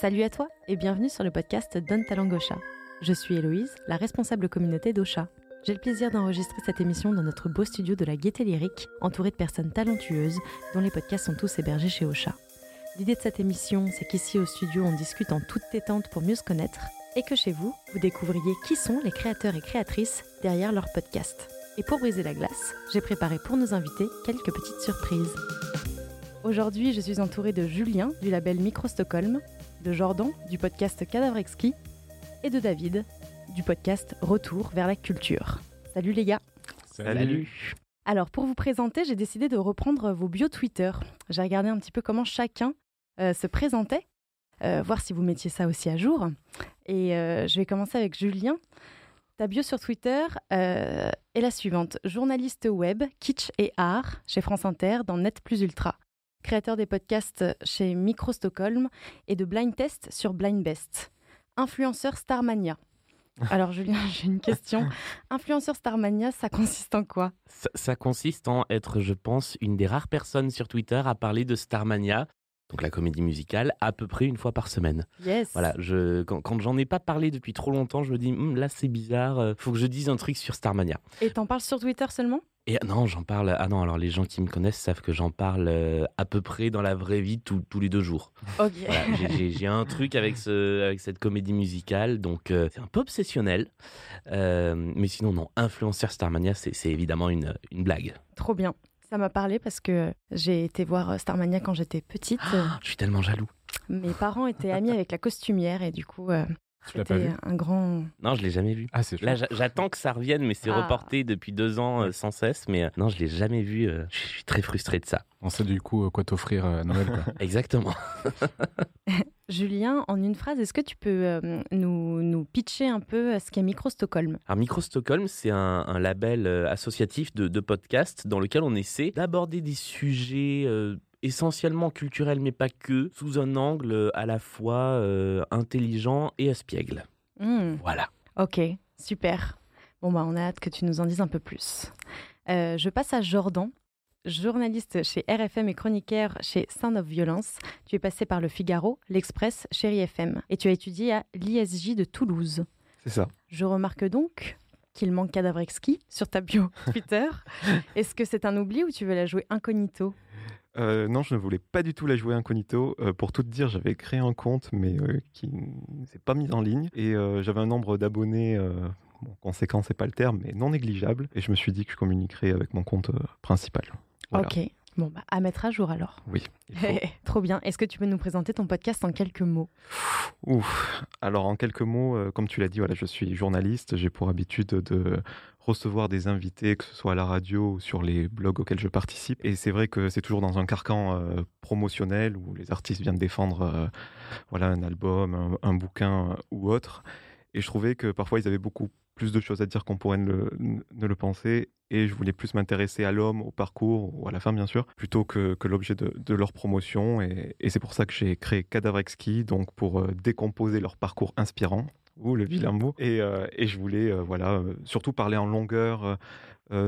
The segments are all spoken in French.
Salut à toi et bienvenue sur le podcast Donne ta. Je suis Héloïse, la responsable communauté d'Ocha. J'ai le plaisir d'enregistrer cette émission dans notre beau studio de la Gaieté Lyrique, entouré de personnes talentueuses dont les podcasts sont tous hébergés chez Ocha. L'idée de cette émission, c'est qu'ici au studio, on discute en toute détente pour mieux se connaître et que chez vous, vous découvriez qui sont les créateurs et créatrices derrière leur podcast. Et pour briser la glace, j'ai préparé pour nos invités quelques petites surprises. Aujourd'hui, je suis entourée de Julien du label Micro Stockholm, de Jordan du podcast Cadavre Exquis et de David du podcast Retour vers la culture. Salut les gars Salut. Alors pour vous présenter, j'ai décidé de reprendre vos bios Twitter. J'ai regardé un petit peu comment chacun euh, se présentait, euh, voir si vous mettiez ça aussi à jour. Et euh, je vais commencer avec Julien. Ta bio sur Twitter est la suivante. Journaliste web, kitsch et art chez France Inter dans Net Plus Ultra. Créateur des podcasts chez Micro Stockholm et de Blind Test sur Blind Best. Influenceur Starmania. Alors Julien, j'ai une question. Influenceur Starmania, ça consiste en quoi? Ça, ça consiste en être, je pense, une des rares personnes sur Twitter à parler de Starmania, donc la comédie musicale, à peu près une fois par semaine. Yes. Voilà, je, quand, quand j'en ai pas parlé depuis trop longtemps, je me dis, Hum, là c'est bizarre, euh, faut que je dise un truc sur Starmania. Et t'en parles sur Twitter seulement? Et non, j'en parle. Ah non, alors les gens qui me connaissent savent que j'en parle euh, à peu près dans la vraie vie tous- tous les deux jours. Ok. Voilà, j'ai- un truc avec, ce, avec cette comédie musicale, donc euh, c'est un peu obsessionnel. Euh, mais sinon, non, influenceur Starmania, c'est c'est évidemment une, une blague. Trop bien. Ça m'a parlé parce que j'ai été voir Starmania quand j'étais petite. Je suis tellement jaloux. Mes parents étaient amis avec la costumière et du coup, Tu l'as pas vu un grand. Non, je l'ai jamais vu. Ah, c'est Là, j'attends que ça revienne, mais c'est Ah. reporté depuis deux ans euh, sans cesse. Mais euh, non, je l'ai jamais vu. euh, je suis très frustré de ça. On sait du coup quoi t'offrir à Noël. Quoi. Exactement. Julien, en une phrase, est-ce que tu peux euh, nous, nous pitcher un peu ce qu'est Micro Stockholm? Alors, Micro Stockholm, c'est un, un label associatif de, de podcasts dans lequel on essaie d'aborder des sujets euh, essentiellement culturels, mais pas que, sous un angle euh, à la fois euh, intelligent et espiègle. Hmm, Voilà. Ok, super. Bon, bah, on a hâte que tu nous en dises un peu plus. Euh, je passe à Jordan, journaliste chez RFM et chroniqueur chez Sound of Violence. Tu es passé par Le Figaro, L'Express, Chéri FM et tu as étudié à l'ISJ de Toulouse. C'est ça. Je remarque donc qu'il manque Cadavre Exquis sur ta bio Twitter. Est-ce que c'est un oubli ou tu veux la jouer incognito? Euh, non, je ne voulais pas du tout la jouer incognito. Euh, pour tout te dire, j'avais créé un compte, mais euh, qui ne s'est pas mis en ligne. Et j'avais un nombre d'abonnés, bon, conséquent, c'est pas le terme, mais non négligeable. Et je me suis dit que je communiquerais avec mon compte principal. Voilà. Ok. Bon, bah, à mettre à jour alors. Oui. Trop bien. Est-ce que tu peux nous présenter ton podcast en quelques mots? Ouf. Alors, en quelques mots, euh, comme tu l'as dit, voilà, je suis journaliste. J'ai pour habitude de recevoir des invités, que ce soit à la radio ou sur les blogs auxquels je participe. Et c'est vrai que c'est toujours dans un carcan euh, promotionnel où les artistes viennent défendre euh, voilà, un album, un, un bouquin ou autre. Et je trouvais que parfois ils avaient beaucoup plus de choses à dire qu'on pourrait ne le, penser. Et je voulais plus m'intéresser à l'homme, au parcours, ou à la fin bien sûr, plutôt que, que l'objet de, leur promotion. Et, c'est pour ça que j'ai créé Cadavre Exquis, donc pour euh, décomposer leur parcours inspirant. Ouh, le vilain mot. Et, euh, et je voulais euh, voilà, surtout parler en longueur,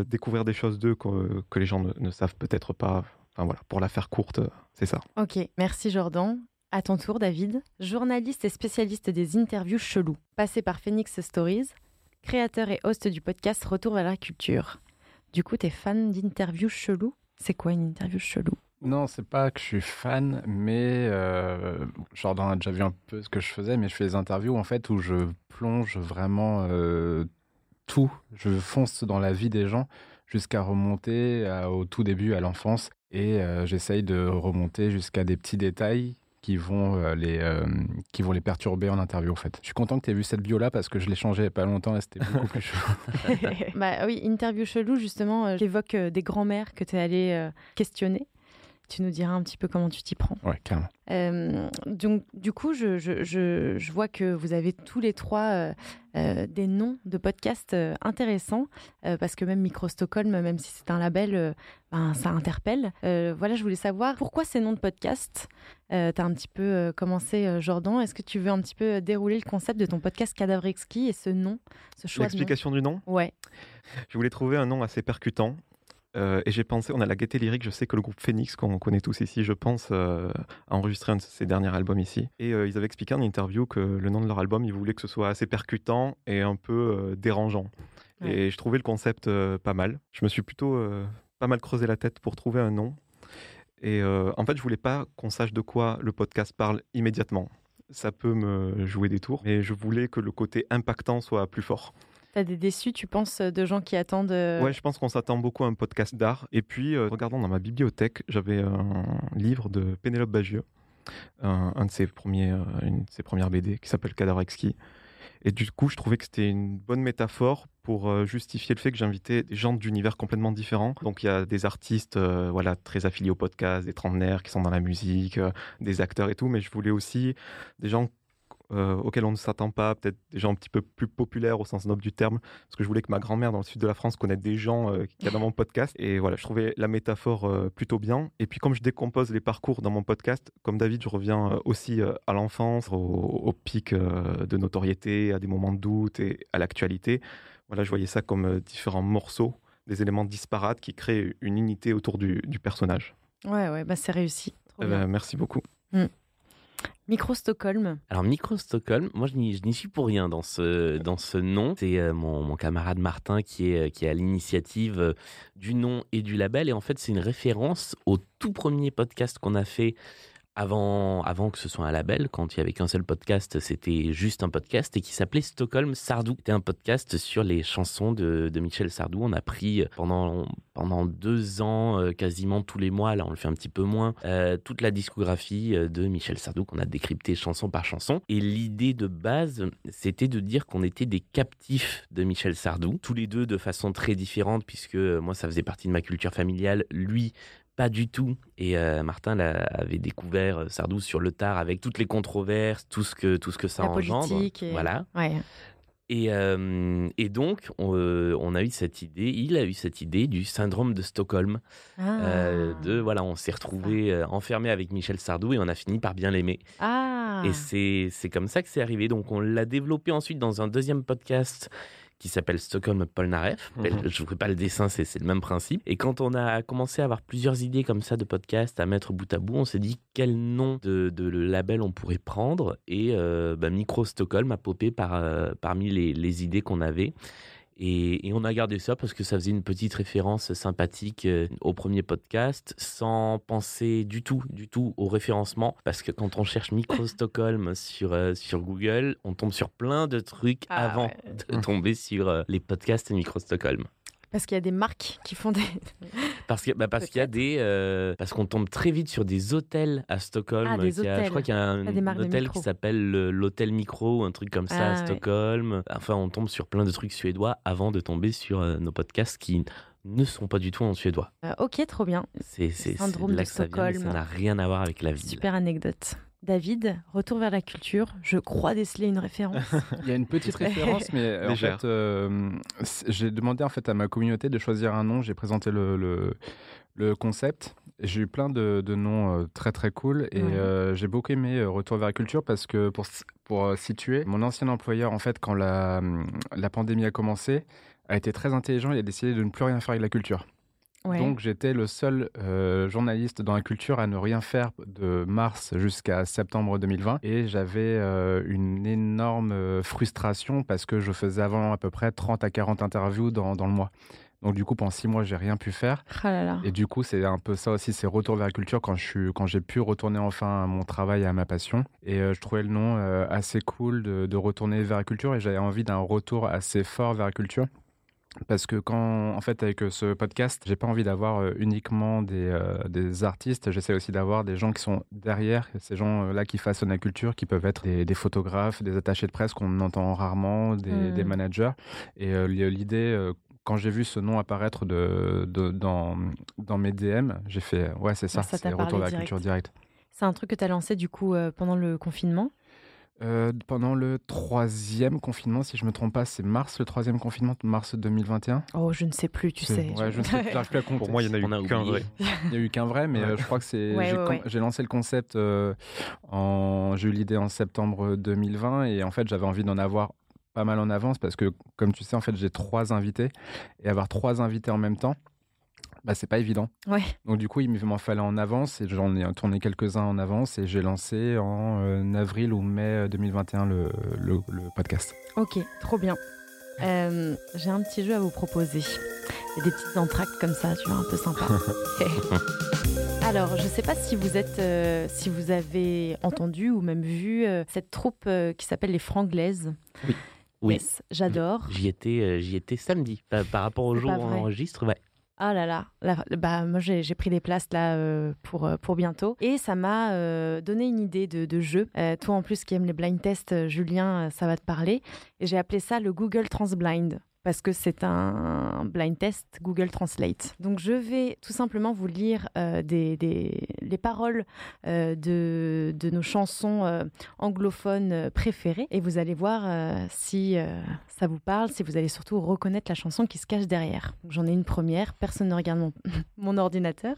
découvrir des choses d'eux que, les gens ne, savent peut-être pas. Enfin voilà, pour la faire courte, c'est ça. Ok, merci Jordan. À ton tour, David. Journaliste et spécialiste des interviews chelous. Passé par Phoenix Stories, créateur et host du podcast Retour vers la culture. Du coup, t'es fan d'interviews chelous C'est quoi une interview chelou? Non, c'est pas que je suis fan, mais euh, Jordan a déjà vu un peu ce que je faisais, mais je fais des interviews en fait où je plonge vraiment euh, tout. Je fonce dans la vie des gens jusqu'à remonter au tout début, à l'enfance, et euh, j'essaye de remonter jusqu'à des petits détails qui vont euh, les euh, qui vont les perturber en interview en fait. Je suis content que tu aies vu cette bio là parce que je l'ai changée il y a pas longtemps et c'était beaucoup plus chaud. Bah oui, interview chelou, justement, euh, j'évoque euh, des grands-mères que t'es allé euh, questionner. Tu nous diras un petit peu comment tu t'y prends. Ouais, carrément. Euh, donc, du coup, je, je, je, je vois que vous avez tous les trois euh, euh, des noms de podcasts euh, intéressants, euh, parce que même Micro Stockholm, même si c'est un label, euh, ben, ça interpelle. Euh, voilà, je voulais savoir pourquoi ces noms de podcasts. Euh, tu as un petit peu euh, commencé, euh, Jordan. Est-ce que tu veux un petit peu dérouler le concept de ton podcast Cadavre Exquis et ce nom, ce choix L'explication du nom? Ouais. Je voulais trouver un nom assez percutant Euh, et j'ai pensé, on a la gaieté lyrique, je sais que le groupe Phoenix, qu'on connaît tous ici, je pense, euh, a enregistré un de ses derniers albums ici. Et euh, ils avaient expliqué en interview que le nom de leur album, ils voulaient que ce soit assez percutant et un peu dérangeant. Et je trouvais le concept pas mal. Je me suis plutôt pas mal creusé la tête pour trouver un nom. Et en fait, je voulais pas qu'on sache de quoi le podcast parle immédiatement. Ça peut me jouer des tours, mais je voulais que le côté impactant soit plus fort. T'as des déçus, tu penses, de gens qui attendent euh, Ouais, je pense qu'on s'attend beaucoup à un podcast d'art. Et puis, euh, regardant dans ma bibliothèque, j'avais un livre de Pénélope Bagieux, un, de ses premiers, euh, une de ses premières BD qui s'appelle Cadavre Et du coup, je trouvais que c'était une bonne métaphore pour justifier le fait que j'invitais des gens d'univers complètement différents. Donc il y a des artistes voilà, très affiliés au podcast, des trentenaires qui sont dans la musique, des acteurs et tout, mais je voulais aussi des gens euh, auxquels on ne s'attend pas, peut-être des gens un petit peu plus populaires au sens noble du terme, parce que je voulais que ma grand-mère dans le sud de la France connaisse des gens euh, qui y a dans mon podcast. Et voilà, je trouvais la métaphore euh, plutôt bien. Et puis comme je décompose les parcours dans mon podcast, comme David, je reviens aussi à l'enfance, au, pic de notoriété, à des moments de doute et à l'actualité. Voilà, je voyais ça comme différents morceaux, des éléments disparates qui créent une unité autour du, personnage. Ouais, ouais, bah c'est réussi. Eh ben, merci beaucoup. Mm. Micro Stockholm. Alors Micro Stockholm, moi je n'y suis pour rien dans ce, dans ce nom. C'est euh, mon, camarade Martin qui est, qui est à l'initiative euh, du nom et du label. Et en fait c'est une référence au tout premier podcast qu'on a fait avant, avant que ce soit un label, quand il y avait qu'un seul podcast, c'était juste un podcast et qui s'appelait Stockholm Sardou. C'était un podcast sur les chansons de, Michel Sardou. On a pris pendant, pendant deux ans, euh, quasiment tous les mois, là on le fait un petit peu moins, euh, toute la discographie euh, de Michel Sardou qu'on a décrypté chanson par chanson. Et l'idée de base, c'était de dire qu'on était des captifs de Michel Sardou, tous les deux de façon très différente, puisque moi ça faisait partie de ma culture familiale, lui pas du tout. Et euh, Martin avait découvert euh, Sardou sur le tard avec toutes les controverses, tout ce que, tout ce que ça engendre. Voilà. Et, euh, et, donc, on, a eu cette idée, il a eu cette idée du syndrome de Stockholm. Ah. de voilà, on s'est retrouvé enfermé avec Michel Sardou et on a fini par bien l'aimer. Ah. Et c'est comme ça que c'est arrivé. Donc, on l'a développé ensuite dans un deuxième podcast qui s'appelle Stockholm Polnareff. Mhm. Je ne ferai pas le dessin, c'est le même principe. Et quand on a commencé à avoir plusieurs idées comme ça de podcast à mettre bout à bout, on s'est dit quel nom de, de, label on pourrait prendre. Et euh, bah, Micro Stockholm a popé par, euh, parmi les, les idées qu'on avait. Et, on a gardé ça parce que ça faisait une petite référence sympathique euh, au premier podcast, sans penser du tout, du tout au référencement. Parce que quand on cherche Micro Stockholm sur, euh, sur Google, on tombe sur plein de trucs ah avant de tomber sur euh, les podcasts Micro Stockholm. Parce qu'il y a des marques qui font des. Parce qu'il bah parce qu'il y a des. Euh, parce qu'on tombe très vite sur des hôtels à Stockholm. Ah, des hôtels. je crois qu'il y a un, hôtel qui s'appelle l'hôtel Micro ou un truc comme ça à ah, Stockholm. Enfin, on tombe sur plein de trucs suédois avant de tomber sur euh, nos podcasts qui ne sont pas du tout en suédois. Euh, ok, trop bien. C'est syndrome de Stockholm. ça n'a rien à voir avec la ville. Super anecdote. David, retour vers la culture. Je crois déceler une référence. Il y a une petite référence, mais euh, en fait, euh, j'ai demandé en fait à ma communauté de choisir un nom. J'ai présenté le, le, concept. J'ai eu plein de, noms euh, très très cool et j'ai beaucoup aimé Retour vers la culture parce que pour, pour situer, mon ancien employeur en fait quand la, la pandémie a commencé a été très intelligent et a décidé de ne plus rien faire avec la culture. Donc j'étais le seul euh, journaliste dans la culture à ne rien faire de mars jusqu'à septembre 2020 et j'avais euh, une énorme euh, frustration parce que je faisais avant à peu près 30 à 40 interviews dans, dans le mois. Donc du coup pendant six mois j'ai rien pu faire. Ah et du coup c'est un peu ça aussi, c'est retour vers la culture quand je suis, quand j'ai pu retourner enfin à mon travail et à ma passion. Et je trouvais le nom assez cool de, de, retourner vers la culture et j'avais envie d'un retour assez fort vers la culture parce que quand, en fait, avec euh, ce podcast, j'ai pas envie d'avoir euh, uniquement des, euh, des artistes. J'essaie aussi d'avoir des gens qui sont derrière, ces gens-là qui façonnent la culture, qui peuvent être des, photographes, des attachés de presse qu'on entend rarement, des, mmh. managers. Et l'idée, quand j'ai vu ce nom apparaître de, dans, dans mes DM, j'ai fait, ouais, c'est ça, c'est retour à la culture directe. C'est un truc que tu as lancé du coup pendant le confinement? Euh, pendant le troisième confinement, si je me trompe pas, c'est mars le troisième confinement, mars 2021. Oh, je ne sais plus, tu sais. Ouais, je ne sais plus à compter. Pour moi, il n'y en a eu qu'un vrai. Il n'y a eu qu'un vrai, mais euh, je crois que c'est. j'ai lancé le concept euh, en. J'ai eu l'idée en septembre 2020 et en fait, j'avais envie d'en avoir pas mal en avance parce que, comme tu sais, en fait, j'ai trois invités et avoir trois invités en même temps bah, c'est pas évident. Ouais. Donc du coup, il m'en fallait en avance et j'en ai tourné quelques-uns en avance et j'ai lancé en euh, avril ou mai 2021 le, le, le podcast. Ok, trop bien. Euh, J'ai un petit jeu à vous proposer. Il y a des petites entractes comme ça, tu vois, un peu sympa. Alors, je sais pas si vous êtes, euh, si vous avez entendu ou même vu euh, cette troupe euh, qui s'appelle les Franglaises. Oui. Oui. Yes, j'adore. J'y étais, euh, j'y étais samedi. Par, par rapport au jour où on enregistre, ouais. Ah là là, bah moi j'ai pris des places là euh, pour euh, pour bientôt et ça m'a euh, donné une idée de, jeu. Toi en plus qui aime les blind tests, Julien, ça va te parler. Et j'ai appelé ça le Google Transblind parce que c'est un blind test Google Translate. Donc je vais tout simplement vous lire euh, les paroles euh, de, nos chansons euh, anglophones préférées et vous allez voir si ça vous parle, si vous allez surtout reconnaître la chanson qui se cache derrière. J'en ai une première, personne ne regarde mon, mon ordinateur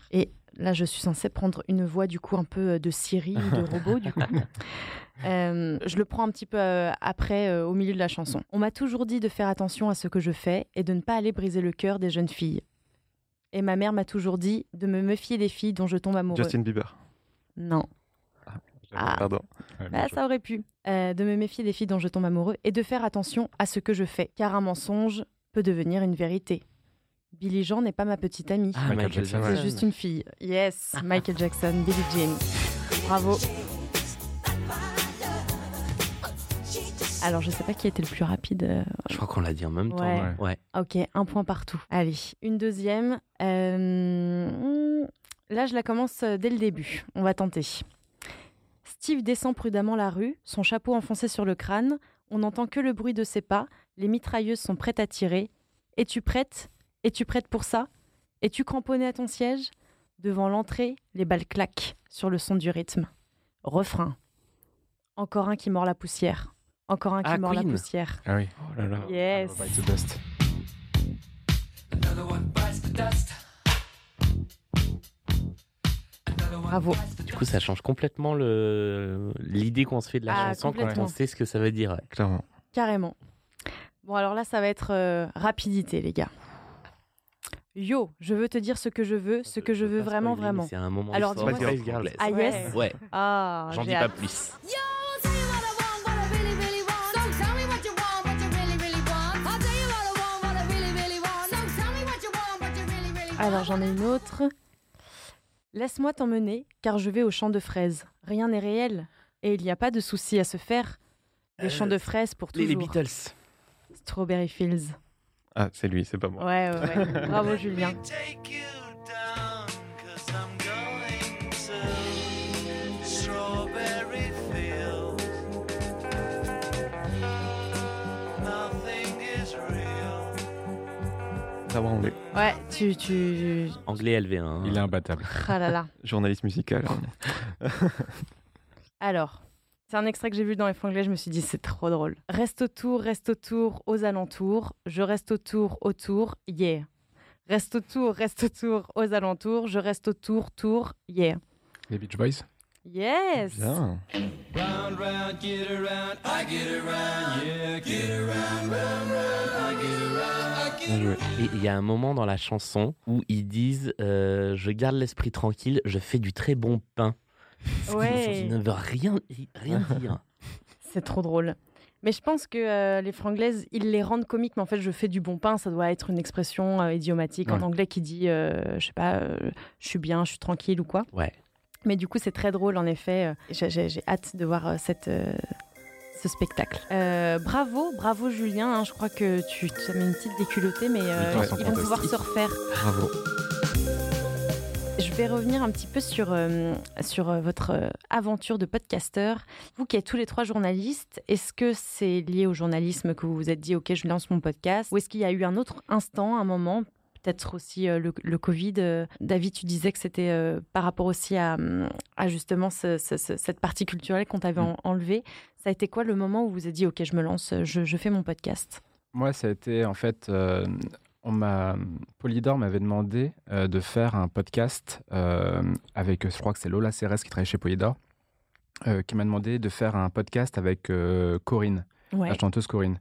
là je suis censée prendre une voix du coup un peu euh, de Siri ou de robot du coup. Euh, je le prends un petit peu euh, après, euh, au milieu de la chanson. On m'a toujours dit de faire attention à ce que je fais et de ne pas aller briser le cœur des jeunes filles. Et ma mère m'a toujours dit de me méfier des filles dont je tombe amoureux. Justin Bieber. Non, Ah. Pardon. Ouais, bah, ça aurait pu. Euh, de me méfier des filles dont je tombe amoureux et de faire attention à ce que je fais, car un mensonge peut devenir une vérité. Billy Jean n'est pas ma petite amie. Ah, Michael Michael Jackson. Jackson. C'est juste une fille. Yes, Michael Jackson, Billie Jean. Bravo. Alors, je sais pas qui était le plus rapide. euh, Je crois qu'on l'a dit en même temps. Ouais. Ouais. Ok, un point partout. Allez, une deuxième. Euh, Là, je la commence euh, dès le début. On va tenter. Steve descend prudemment la rue, son chapeau enfoncé sur le crâne. On n'entend que le bruit de ses pas. Les mitrailleuses sont prêtes à tirer. Es-tu prête? Es-tu prête pour ça? Es-tu cramponnée à ton siège? Devant l'entrée, les balles claquent sur le son du rythme. Refrain. Encore un qui mord la poussière. Encore un qui Ah, mord la poussière. Ah oui. Oh là là. Yes. Bite the dust. Bravo. Du coup, ça change complètement le l'idée qu'on se fait de la Ah, chanson quand on sait ce que ça veut dire. ouais. Clairement. Carrément. Bon, alors là, ça va être euh, rapidité, les gars. Yo, je veux te dire ce que je veux, ce que je veux vraiment, vraiment. C'est un moment Alors, dis-moi-. Ah, yes Ouais, Ah, j'en dis pas plus. Alors, j'en ai une autre. Laisse-moi t'emmener, car je vais au champ de fraises. Rien n'est réel, et il n'y a pas de souci à se faire. Des Euh, champs de fraises pour Les, toujours. les Beatles. Strawberry Fields. Ah, c'est lui, c'est pas moi. Ouais, ouais, ouais. Bravo, Julien. Savoir anglais. Ouais, tu... tu... Anglais LV1. hein. Il est imbattable. Ah là là. Journaliste musical. hein. Alors, c'est un extrait que j'ai vu dans les franglais, je me suis dit c'est trop drôle. Reste autour, reste autour, aux alentours. Je reste autour, autour, yeah. Reste autour, reste autour, aux alentours. Je reste autour, tour, yeah. Les Beach Boys Yes Bien. Round, round, get around, I get around, yeah, get around, round, round, I get around, I get Bien joué. Et il y a un moment dans la chanson où ils disent euh, Je garde l'esprit tranquille, je fais du très bon pain. Ouais. qui ne veut rien, rien dire. C'est trop drôle. Mais je pense que euh, les franglaises, ils les rendent comiques, mais en fait, je fais du bon pain, ça doit être une expression euh, idiomatique en anglais qui dit, euh, je sais pas, euh, je suis bien, je suis tranquille ou quoi. Ouais. Mais du coup, c'est très drôle, en effet. J'ai hâte de voir cette, euh, ce spectacle. Euh, bravo, bravo Julien. hein, je crois que tu tu as mis une petite déculottée, mais euh, ils vont pouvoir se refaire. Bravo. Je vais revenir un petit peu sur, euh, sur euh, votre euh, aventure de podcasteur. Vous qui êtes tous les trois journalistes, est-ce que c'est lié au journalisme que vous vous êtes dit, OK, je lance mon podcast? Ou est-ce qu'il y a eu un autre instant, un moment Peut-être aussi euh, le, le Covid? euh, David, tu disais que c'était par rapport aussi à, hum, à justement ce- ce- ce- cette partie culturelle qu'on t'avait Mm. en- enlevée. Ça a été quoi le moment où vous vous êtes dit, OK, je me lance, je, je fais mon podcast? Moi, ça a été en fait, on m'a, Polydor m'avait demandé euh, de faire un podcast euh, avec, je crois que c'est Lola Cérès qui travaille chez Polydor, euh, qui m'a demandé de faire un podcast avec Corinne, Ouais. la chanteuse Corinne.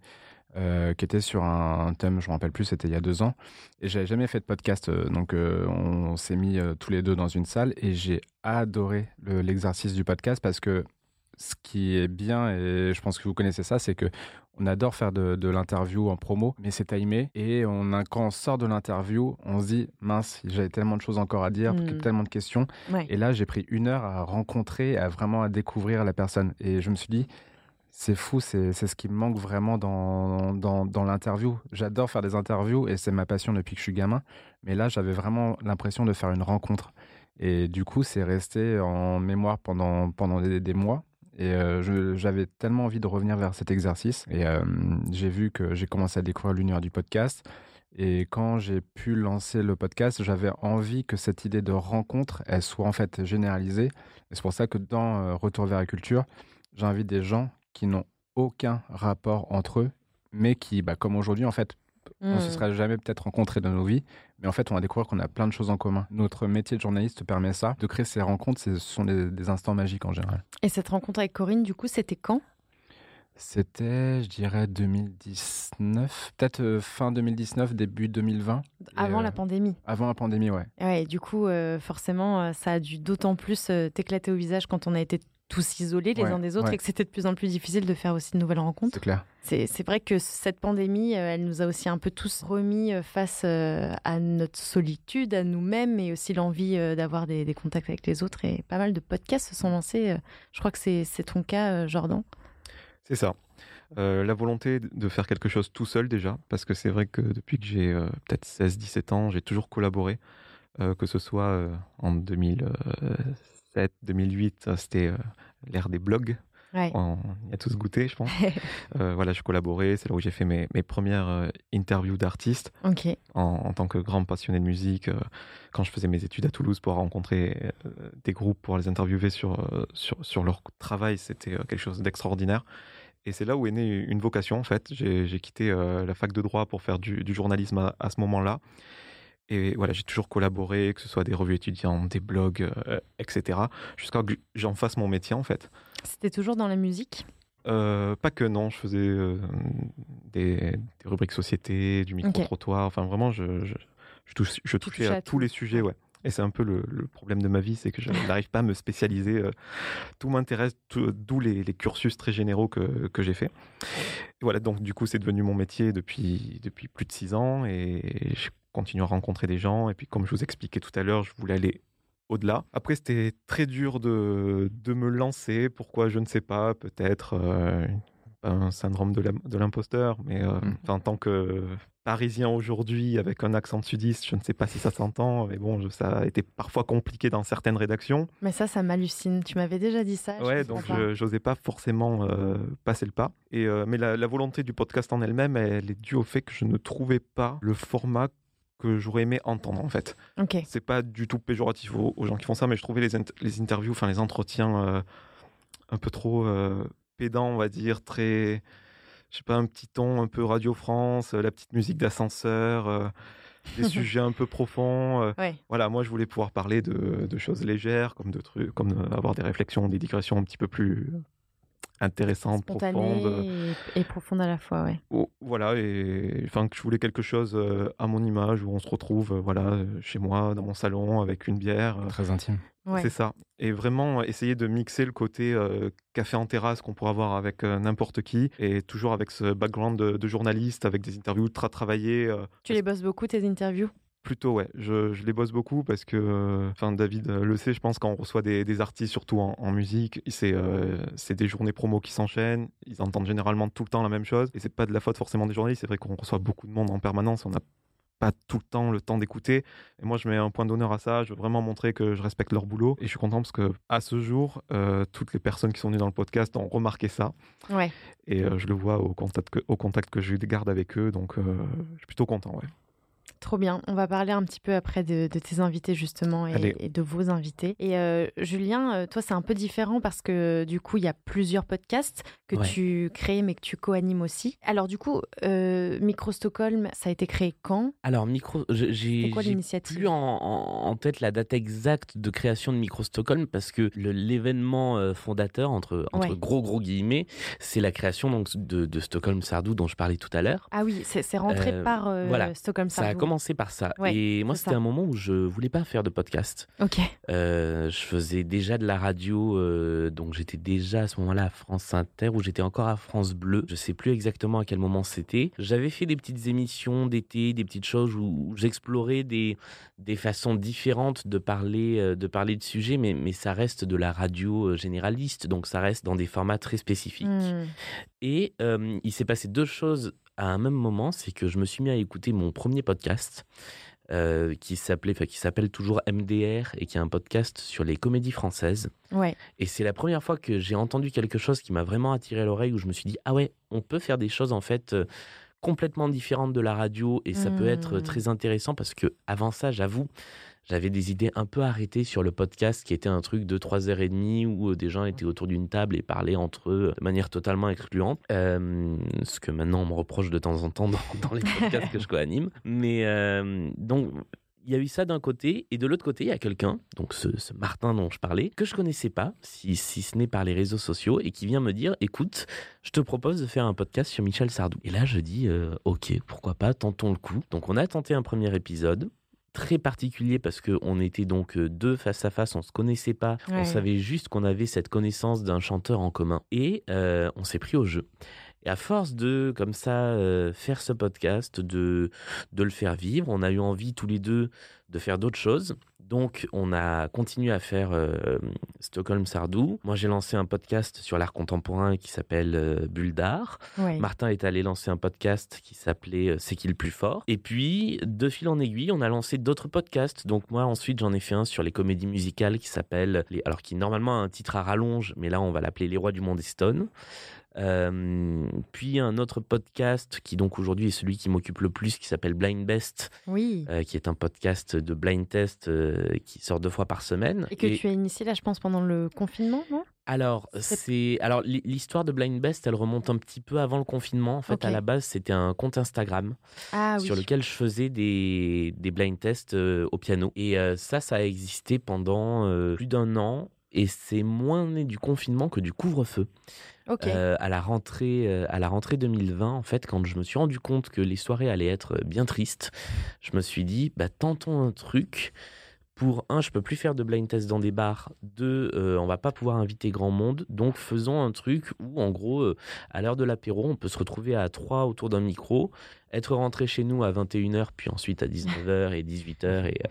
qui était sur un, thème, je me rappelle plus, c'était il y a deux ans. Et j'avais jamais fait de podcast, donc on, s'est mis tous les deux dans une salle et j'ai adoré le- l'exercice du podcast parce que ce qui est bien, et je pense que vous connaissez ça, c'est que on adore faire de, de l'interview en promo, mais c'est timé. Et on quand on sort de l'interview, on se dit mince, j'avais tellement de choses encore à dire, Mm. tellement de questions. Ouais. Et là, j'ai pris une heure à rencontrer, à vraiment à découvrir la personne. Et je me suis dit, c'est fou, c'est c'est ce qui me manque vraiment dans, dans, dans l'interview. J'adore faire des interviews et c'est ma passion depuis que je suis gamin. Mais là, j'avais vraiment l'impression de faire une rencontre. Et du coup, c'est resté en mémoire pendant, pendant des, des mois. Et j'avais tellement envie de revenir vers cet exercice. Et j'ai vu que j'ai commencé à découvrir l'univers du podcast. Et quand j'ai pu lancer le podcast, j'avais envie que cette idée de rencontre, elle soit en fait généralisée. Et c'est pour ça que dans Retour vers la culture, j'invite des gens qui n'ont aucun rapport entre eux, mais qui, bah, comme aujourd'hui, en fait, on ne se Mm. serait jamais peut-être rencontrés dans nos vies, mais en fait, on va découvrir qu'on a plein de choses en commun. Notre métier de journaliste permet ça, de créer ces rencontres, ce sont des, des instants magiques en général. Et cette rencontre avec Corinne, du coup, c'était quand? C'était, je dirais, 2019, peut-être euh, fin 2019, début 2020. Et, Avant euh, la pandémie. Avant la pandémie, ouais. Ouais, et du coup, euh, forcément, euh, ça a dû d'autant plus euh, t'éclater au visage quand on a été tous isolés les Ouais, uns des autres ouais. et que c'était de plus en plus difficile de faire aussi de nouvelles rencontres. C'est clair. C'est c'est vrai que cette pandémie, euh, elle nous a aussi un peu tous remis euh, face euh, à notre solitude, à nous-mêmes, et aussi l'envie d'avoir des, des contacts avec les autres. Et pas mal de podcasts se sont lancés. Je crois que c'est c'est ton cas, Jordan. C'est ça. Euh, la volonté de faire quelque chose tout seul déjà, parce que c'est vrai que depuis que j'ai euh, peut-être 16-17 ans, j'ai toujours collaboré, euh, que ce soit euh, en 2007, 2008, euh, c'était euh, l'ère des blogs, Ouais. on y a tous goûté je pense. Euh, voilà, je collaborais, c'est là où j'ai fait mes, mes premières euh, interviews d'artistes en, en tant que grand passionné de musique, euh, quand je faisais mes études à Toulouse pour rencontrer des groupes pour les interviewer sur, sur, sur leur travail, c'était quelque chose d'extraordinaire. Et c'est là où est née une vocation en fait. J'ai quitté la fac de droit pour faire du, du journalisme à, à ce moment-là. Et voilà, j'ai toujours collaboré, que ce soit des revues étudiantes, des blogs, euh, etc. Jusqu'à que j'en fasse mon métier en fait. C'était toujours dans la musique? Euh, pas que non, je faisais euh, des, des rubriques société, du micro-trottoir, enfin vraiment, je, je, je, touche- je Tu touchais à, à tous les sujets, ouais. Et c'est un peu le, le problème de ma vie, c'est que je n'arrive pas à me spécialiser. tout m'intéresse, d'où les, les cursus très généraux que, que j'ai fait. Et voilà, donc du coup, c'est devenu mon métier depuis, depuis plus de six ans et continue à rencontrer des gens. Et puis, comme je vous expliquais tout à l'heure, je voulais aller au-delà. Après, c'était très dur de, de me lancer. Pourquoi Je ne sais pas. Peut-être euh, un syndrome de l'im- de l'imposteur. Mais euh, Mm. enfin, en tant que parisien aujourd'hui, avec un accent sudiste, je ne sais pas si ça s'entend. Mais bon, je- ça a été parfois compliqué dans certaines rédactions. Mais ça, ça m'hallucine. Tu m'avais déjà dit ça. Ouais, donc je n'osais pas forcément euh, passer le pas. Et, euh, mais la, la volonté du podcast en elle-même, elle est due au fait que je ne trouvais pas le format que j'aurais aimé entendre en fait. C'est pas du tout péjoratif aux, aux gens qui font ça, mais je trouvais les, les interviews, enfin les entretiens euh, un peu trop euh, pédants, on va dire, très, je sais pas, un petit ton un peu Radio France, euh, la petite musique d'ascenseur, des sujets un peu profonds. Ouais. voilà, moi je voulais pouvoir parler de, de choses légères, comme de trucs, comme avoir des réflexions, des digressions un petit peu plus intéressantes, profondes. Spontané et, et profonde à la fois, ouais. Oh, voilà, et enfin que je voulais quelque chose euh, à mon image où on se retrouve, euh, voilà, euh, chez moi, dans mon salon, avec une bière. euh, Très intime. Ouais. C'est ça. Et vraiment essayer de mixer le côté euh, café en terrasse qu'on pourrait avoir avec euh, n'importe qui, et toujours avec ce background de, de journaliste, avec des interviews ultra travaillées. euh, Tu les bosses beaucoup, tes interviews? Plutôt, ouais. Je, je les bosse beaucoup parce que, euh, enfin, David euh, le sait, je pense, quand on reçoit des, des artistes, surtout en, en musique, c'est euh, des journées promo qui s'enchaînent. Ils entendent généralement tout le temps la même chose. Et c'est pas de la faute forcément des journalistes. C'est vrai qu'on reçoit beaucoup de monde en permanence. On n'a pas tout le temps le temps d'écouter. Et moi, je mets un point d'honneur à ça. Je veux vraiment montrer que je respecte leur boulot. Et je suis content parce que, à ce jour, euh, toutes les personnes qui sont venues dans le podcast ont remarqué ça. Ouais. Et euh, je le vois au contact que, au contact que je garde avec eux. Donc, je suis plutôt content, ouais. Trop bien. On va parler un petit peu après de, de tes invités justement et, de vos invités. Et euh, Julien, euh, toi c'est un peu différent parce que du coup il y a plusieurs podcasts que Ouais. tu crées mais que tu co-animes aussi. Alors du coup, euh, Micro Stockholm, ça a été créé quand? Alors, micro, j'ai plus en, en- tête la date exacte de création de Micro Stockholm parce que l'événement fondateur, entre, entre Ouais. gros gros guillemets, c'est la création donc, de, de Stockholm Sardou dont je parlais tout à l'heure. Ah oui, c'est rentré Euh, par voilà. Stockholm Ça a Sardou. Commencé par ça. Ouais, et moi, c'était un moment où je voulais pas faire de podcast. Ok. Euh, je faisais déjà de la radio, euh, donc j'étais déjà à ce moment-là à France Inter ou j'étais encore à France Bleu. Je sais plus exactement à quel moment c'était. J'avais fait des petites émissions d'été, des petites choses où, où j'explorais des, des façons différentes de parler, euh, de parler de sujets, mais, mais ça reste de la radio généraliste, donc ça reste dans des formats très spécifiques. Hmm. Et il s'est passé deux choses à un même moment, c'est que je me suis mis à écouter mon premier podcast euh, qui s'appelait, qui s'appelle toujours MDR et qui est un podcast sur les comédies françaises. Ouais. Et c'est la première fois que j'ai entendu quelque chose qui m'a vraiment attiré l'oreille où je me suis dit ah ouais, on peut faire des choses en fait euh, complètement différentes de la radio et ça peut être Mm. très intéressant parce que avant ça, j'avoue, j'avais des idées un peu arrêtées sur le podcast qui était un truc de 3 heures et demie où euh, des gens étaient autour d'une table et parlaient entre eux de manière totalement excluante. Euh, ce que maintenant on me reproche de temps en temps dans, les podcasts que je co-anime. Mais euh, donc. Il y a eu ça d'un côté, et de l'autre côté, il y a quelqu'un, donc ce, Martin dont je parlais, que je connaissais pas, si, si ce n'est par les réseaux sociaux, et qui vient me dire écoute, je te propose de faire un podcast sur Michel Sardou. Et là, je dis euh, ok, pourquoi pas, tentons le coup. Donc, on a tenté un premier épisode très particulier parce que on était donc euh, deux face à face, on se connaissait pas, Ouais. on savait juste qu'on avait cette connaissance d'un chanteur en commun et euh, on s'est pris au jeu. Et à force de comme ça euh, faire ce podcast, de de le faire vivre, on a eu envie tous les deux de faire d'autres choses. Donc, on a continué à faire euh, Stockholm Sardou. Moi, j'ai lancé un podcast sur l'art contemporain qui s'appelle euh, Bulle d'art. Martin est allé lancer un podcast qui s'appelait euh, C'est qui le plus fort Et puis, de fil en aiguille, on a lancé d'autres podcasts. Donc, moi, ensuite, j'en ai fait un sur les comédies musicales qui s'appelle, les- alors qui normalement a un titre à rallonge, mais là, on va l'appeler Les Rois du Monde Stone. Euh, puis un autre podcast qui donc aujourd'hui est celui qui m'occupe le plus qui s'appelle Blind Best Oui. euh, qui est un podcast de blind test euh, qui sort deux fois par semaine. Et que tu as initié là, je pense, pendant le confinement, non? Alors, C'est- alors l'hi- l'histoire de Blind Best, elle remonte un petit peu avant le confinement. En fait, à la base, c'était un compte Instagram Ah oui. sur lequel je faisais des, des blind tests au piano. Et ça, ça a existé pendant plus d'un an. Et c'est moins né du confinement que du couvre-feu. Euh, à la rentrée, euh, à la rentrée 2020, en fait, quand je me suis rendu compte que les soirées allaient être bien tristes, je me suis dit, bah, tentons un truc. Pour un, je peux plus faire de blind test dans des bars. Deux, euh, on va pas pouvoir inviter grand monde. Donc, faisons un truc où, en gros, euh, à l'heure de l'apéro, on peut se retrouver à trois autour d'un micro, être rentré chez nous à 21h, puis ensuite à 19h et 18h. Et euh,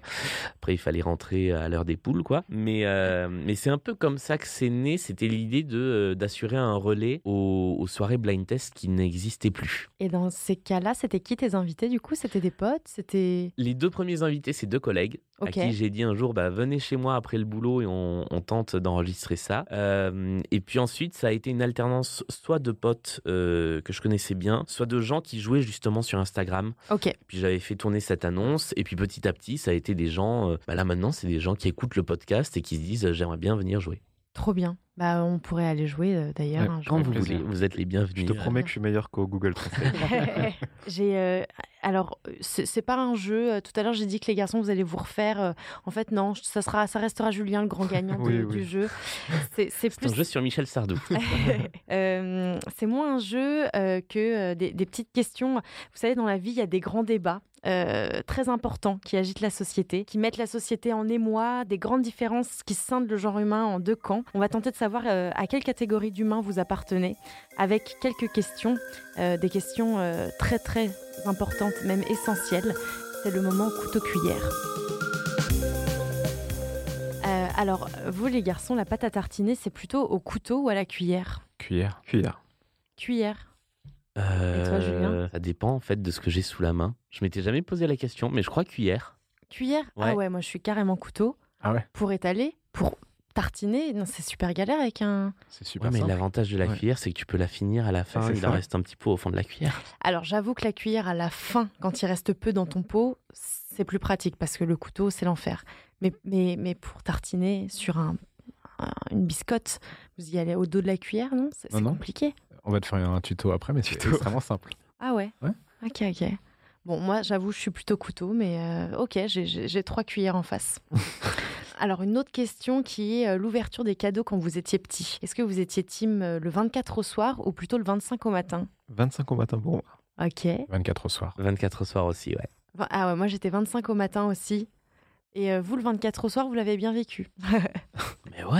après, il fallait rentrer à l'heure des poules, quoi. Mais, euh, mais c'est un peu comme ça que c'est né. C'était l'idée de euh, d'assurer un relais aux, aux soirées blind test qui n'existaient plus. Et dans ces cas-là, c'était qui tes invités du coup? C'était des potes? C'était. Les deux premiers invités, c'est deux collègues Ok. à qui j'ai dit un jour, bah, venez chez moi après le boulot et on, on tente d'enregistrer ça. Euh, et puis ensuite, ça a été une alternance soit de potes euh, que je connaissais bien, soit de gens qui jouaient justement sur Instagram. Ok. Puis j'avais fait tourner cette annonce et puis petit à petit, ça a été des gens. euh, bah là maintenant, c'est des gens qui écoutent le podcast et qui se disent, euh, j'aimerais bien venir jouer. Trop bien. Bah, on pourrait aller jouer euh, d'ailleurs. Ouais, un Quand jour. vous voulez, vous êtes les bienvenus. Je te promets que je suis meilleur qu'au Google Translate. j'ai euh, alors c'est c'est pas un jeu. Euh, Tout à l'heure j'ai dit que les garçons vous allez vous refaire. Euh, En fait non, ça sera ça restera Julien le grand gagnant de- Oui, du jeu. C'est c'est C'est un plus jeu sur Michel Sardou. Euh, c'est moins un jeu euh, que des, des petites questions. Vous savez, dans la vie, il y a des grands débats euh, très importants qui agitent la société, qui mettent la société en émoi, des grandes différences qui scindent le genre humain en deux camps. On va tenter de savoir euh, à quelle catégorie d'humains vous appartenez, avec quelques questions, euh, des questions euh, très très importantes, même essentielles. C'est le moment couteau-cuillère. Euh, alors, vous les garçons, la pâte à tartiner, c'est plutôt au couteau ou à la cuillère? Cuillère. Cuillère. Cuillère. Euh, toi, Julien Ça dépend en fait de ce que j'ai sous la main. Je m'étais jamais posé la question, mais je crois cuillère. Cuillère? Ouais. Ah ouais, moi je suis carrément couteau Ah ouais pour étaler, pour tartiner, non, c'est super galère avec un. C'est super Ouais, mais l'avantage de la Ouais. cuillère, c'est que tu peux la finir à la fin. c'est il en reste un petit peu au fond de la cuillère. Alors j'avoue que la cuillère à la fin, quand il reste peu dans ton pot, c'est plus pratique parce que le couteau, c'est l'enfer. Mais, mais, mais pour tartiner sur un, un- une biscotte, vous y allez au dos de la cuillère, non? C'est compliqué. On va te faire un tuto après, mais c'est Tuto. extrêmement simple. Ah ouais? Ouais. Ok, ok. Bon, moi, j'avoue, je suis plutôt couteau, mais euh, ok, j'ai- trois cuillères en face. Alors, une autre question qui est euh, l'ouverture des cadeaux quand vous étiez petit. Est-ce que vous étiez team euh, le 24 au soir ou plutôt le 25 au matin? 25 au matin pour moi. Ok. 24 au soir. 24 soirs aussi, ouais. Ah ouais, moi j'étais 25 au matin aussi. Et euh, vous, le 24 au soir, vous l'avez bien vécu. Mais ouais.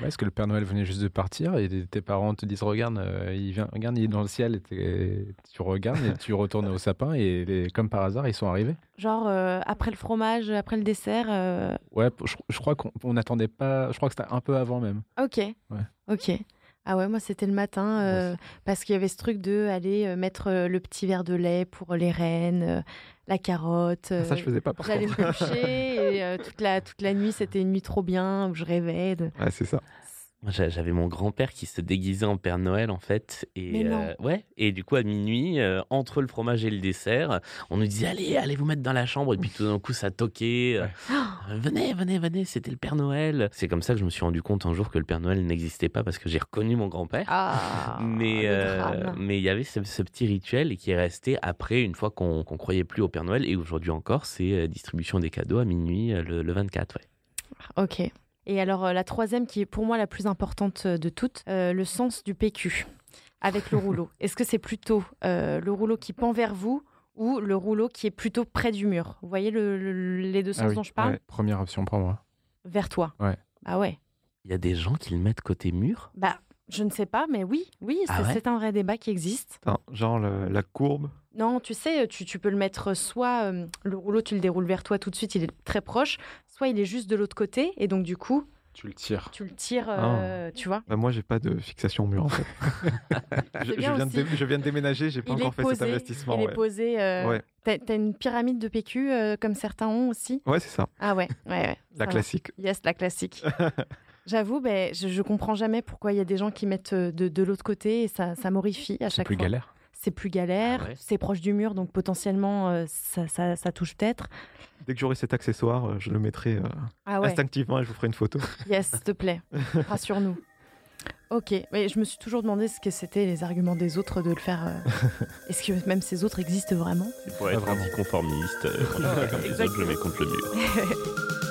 Ouais, Est-ce que le Père Noël venait juste de partir et tes parents te disent regarde, euh, il vient, regarde, il est dans le ciel et tu regardes et tu retournes au sapin et les- comme par hasard ils sont arrivés. Genre, euh, après le fromage, après le dessert. euh, Ouais, je, je crois qu'on on n'attendait pas. Je crois que c'était un peu avant même. Ok. Ok. Ah ouais, moi c'était le matin euh, parce qu'il y avait ce truc de aller euh, mettre euh, le petit verre de lait pour les reines, euh, la carotte. euh, Ça, je faisais pas J'allais me coucher et toute, la, toute la nuit, c'était une nuit trop bien où je rêvais. de- Ouais, c'est ça. J'avais mon grand-père qui se déguisait en Père Noël en fait, et euh, ouais, et du coup à minuit, euh, entre le fromage et le dessert, on nous disait allez, allez vous mettre dans la chambre, et puis tout d'un coup ça toquait, euh, venez, venez, venez, c'était le Père Noël. C'est comme ça que je me suis rendu compte un jour que le Père Noël n'existait pas parce que j'ai reconnu mon grand-père. Ah, mais euh, il y avait ce, ce petit rituel et qui est resté après une fois qu'on qu'on croyait plus au Père Noël et aujourd'hui encore c'est distribution des cadeaux à minuit le, le 24 ouais. Ok. Et alors euh, la troisième qui est pour moi la plus importante euh, de toutes, euh, le sens du PQ avec le rouleau. Est-ce que c'est plutôt euh, le rouleau qui pend vers vous ou le rouleau qui est plutôt près du mur? Vous voyez le- le- les deux sens Ah oui, dont je parle? ouais, première option pour moi. Vers toi. Ouais. Ah ouais. Il y a des gens qui le mettent côté mur? Bah je ne sais pas, mais oui, oui, Ah c'est ouais? un vrai débat qui existe. Attends, genre le- la courbe? Non, tu sais, tu, tu peux le mettre soit euh, le rouleau, tu le déroules vers toi tout de suite, il est très proche, soit il est juste de l'autre côté et donc du coup, Tu le tires. tu le tires, euh, tu vois. Bah, moi, j'ai pas de fixation au mur en fait. je, viens de, je viens de déménager, j'ai pas Il encore fait posé, cet investissement. il est ouais. posé. euh, Ouais. T'as une pyramide de PQ euh, comme certains ont aussi? Ouais, c'est ça. Ah ouais, ouais, La va. classique. Yes, la classique. J'avoue, ben, je, je comprends jamais pourquoi il y a des gens qui mettent de, de l'autre côté et ça, ça m'horrifie à C'est chaque plus fois. galère. C'est plus galère, Ah ouais. c'est proche du mur, donc potentiellement euh, ça, ça- ça touche peut-être. Dès que j'aurai cet accessoire, euh, je le mettrai euh, Ah ouais, instinctivement et je vous ferai une photo. yes, s'il te plaît, rassure-nous. Ok, mais je me suis toujours demandé ce que c'était les arguments des autres de le faire. euh, Est-ce que même ces autres existent vraiment? Pour être vraiment. anticonformiste, euh, comme les autres, je le mets contre le mur.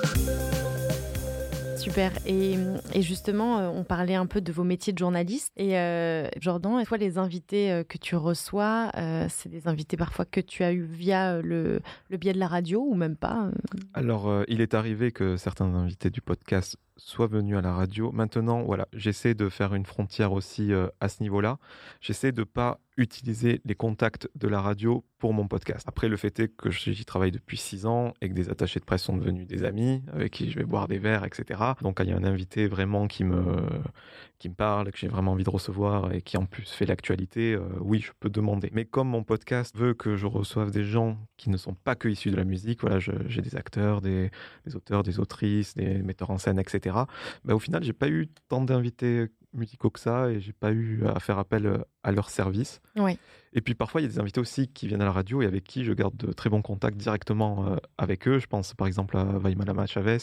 Super. Et, et justement, euh, on parlait un peu de vos métiers de journaliste. Et euh, Jordan, toi, les invités euh, que tu reçois, euh, c'est des invités parfois que tu as eu via le, biais de la radio ou même pas Alors, il est arrivé que certains invités du podcast soient venus à la radio. Maintenant, voilà, j'essaie de faire une frontière aussi euh, à ce niveau-là. J'essaie de pas utiliser les contacts de la radio pour mon podcast. Après, le fait est que j'y travaille depuis six ans et que des attachés de presse sont devenus des amis avec qui je vais boire des verres, etc. Donc, il y a un invité vraiment qui me, qui me parle, que j'ai vraiment envie de recevoir et qui en plus fait l'actualité, euh, oui, je peux demander. Mais comme mon podcast veut que je reçoive des gens qui ne sont pas que issus de la musique, voilà, j'ai des acteurs, des, des auteurs, des autrices, des metteurs en scène, etc. Bah, au final, j'ai pas eu tant d'invités musicaux que ça et j'ai pas eu à faire appel euh, à leur service. Ouais. Et puis parfois, il y a des invités aussi qui viennent à la radio et avec qui je garde de très bons contacts directement euh, avec eux. Je pense par exemple à Vaimalama Chavez,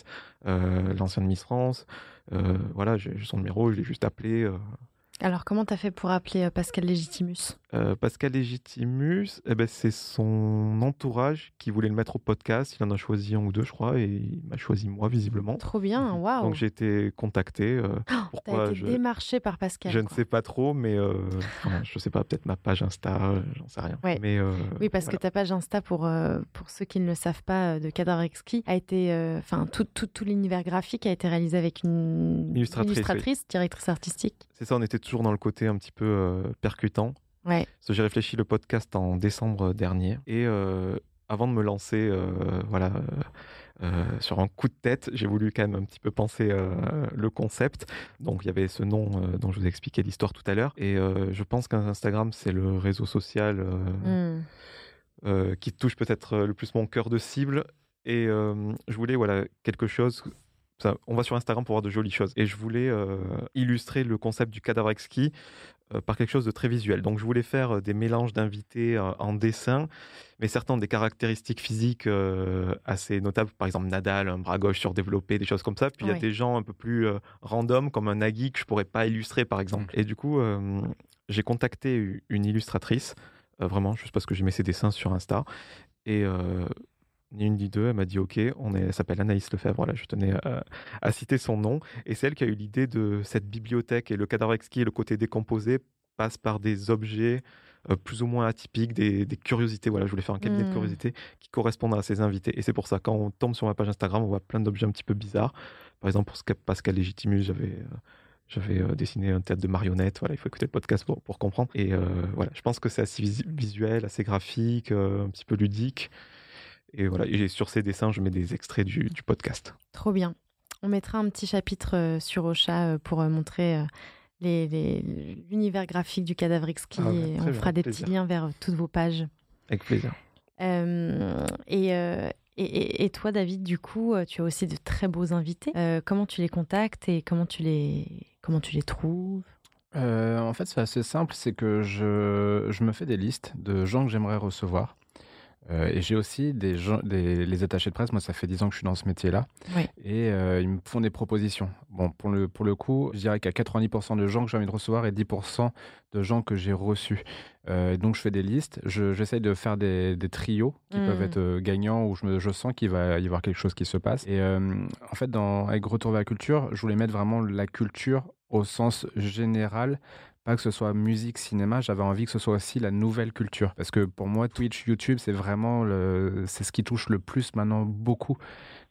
euh, l'ancienne Miss France. Euh, voilà, j'ai j'ai son numéro, je l'ai juste appelé. Alors, comment t'as fait pour appeler euh, Pascal Légitimus? Euh, Pascal Légitimus, eh ben, c'est son entourage qui voulait le mettre au podcast. Il en a choisi un ou deux, je crois, et il m'a choisi moi, visiblement. Trop bien, waouh Donc j'ai été contacté. euh, T'as pourquoi été je, démarché par Pascal. je ne sais pas trop, mais euh, enfin, je sais pas, peut-être ma page Insta, euh, j'en sais rien. Ouais. Mais, Oui, parce voilà. que ta page Insta, pour, pour ceux qui ne le savent pas, de Cadavre Exquis, a été. Enfin, tout, tout, tout l'univers graphique a été réalisé avec une Illustratrice, oui. directrice artistique. C'est ça, on était toujours dans le côté un petit peu euh, percutant. Ouais. Parce que J'ai réfléchi le podcast en décembre dernier. Et euh, avant de me lancer euh, voilà, euh, euh, sur un coup de tête, j'ai voulu quand même un petit peu penser euh, le concept. Donc il y avait ce nom euh, dont je vous ai expliqué l'histoire tout à l'heure. Et euh, je pense qu'Instagram, c'est le réseau social euh, Hmm. euh, qui touche peut-être le plus mon cœur de cible. Et euh, je voulais voilà, quelque chose ça, on va sur Instagram pour voir de jolies choses. Et je voulais euh, illustrer le concept du cadavre exquis euh, par quelque chose de très visuel. Donc je voulais faire euh, des mélanges d'invités euh, en dessin, mais certains ont des caractéristiques physiques assez notables. Par exemple Nadal, un bras gauche surdéveloppé, des choses comme ça. Puis il y a des gens un peu plus random, comme un Nagui que je pourrais pas illustrer, par exemple. Et du coup, j'ai contacté une illustratrice, vraiment, juste parce que j'aimais ses dessins sur Insta. Et ni une ni deux, elle m'a dit OK, on est, elle s'appelle Anaïs Lefebvre, voilà, je tenais à, à citer son nom. Et c'est elle qui a eu l'idée de cette bibliothèque et le cadavre exquis et le côté décomposé passe par des objets euh, plus ou moins atypiques, des, des curiosités. Voilà, je voulais faire un cabinet Mm. de curiosités qui correspondent à ces invités. Et c'est pour ça, quand on tombe sur ma page Instagram, on voit plein d'objets un petit peu bizarres. Par exemple, pour Sca- Pascal Légitimus, j'avais. euh, j'avais euh, dessiné un théâtre de marionnettes. Voilà, il faut écouter le podcast pour, pour comprendre. Et euh, voilà, je pense que c'est assez visuel, assez graphique, euh, un petit peu ludique. Et voilà, et sur ces dessins, je mets des extraits du, du podcast. Trop bien. On mettra un petit chapitre euh, sur Ocha euh, pour euh, montrer euh, les- les- l'univers graphique du cadavre exquis. Ah ouais, on bien, fera des plaisir. petits liens vers toutes vos pages. Avec plaisir. Euh, et, euh, et, et- toi, David, du coup, tu as aussi de très beaux invités. Euh, comment tu les contactes et comment tu les, comment tu les trouves? Euh, en fait, c'est assez simple, c'est que je, je me fais des listes de gens que j'aimerais recevoir. Euh, et j'ai aussi des gens, des, les attachés de presse. Moi, ça fait 10 ans que je suis dans ce métier-là. Et euh, ils me font des propositions. Bon, pour le, pour le coup, je dirais qu'il y a 90% de gens que j'ai envie de recevoir et 10% de gens que j'ai reçus. Euh, donc, je fais des listes. Je- J'essaye de faire des, des trios qui peuvent être euh, gagnants où je, me- je sens qu'il va y avoir quelque chose qui se passe. Et en fait, dans, avec Retour vers la culture, je voulais mettre vraiment la culture au sens général pas que ce soit musique, cinéma, j'avais envie que ce soit aussi la nouvelle culture. Parce que pour moi, Twitch, YouTube, c'est vraiment le, c'est ce qui touche le plus maintenant beaucoup.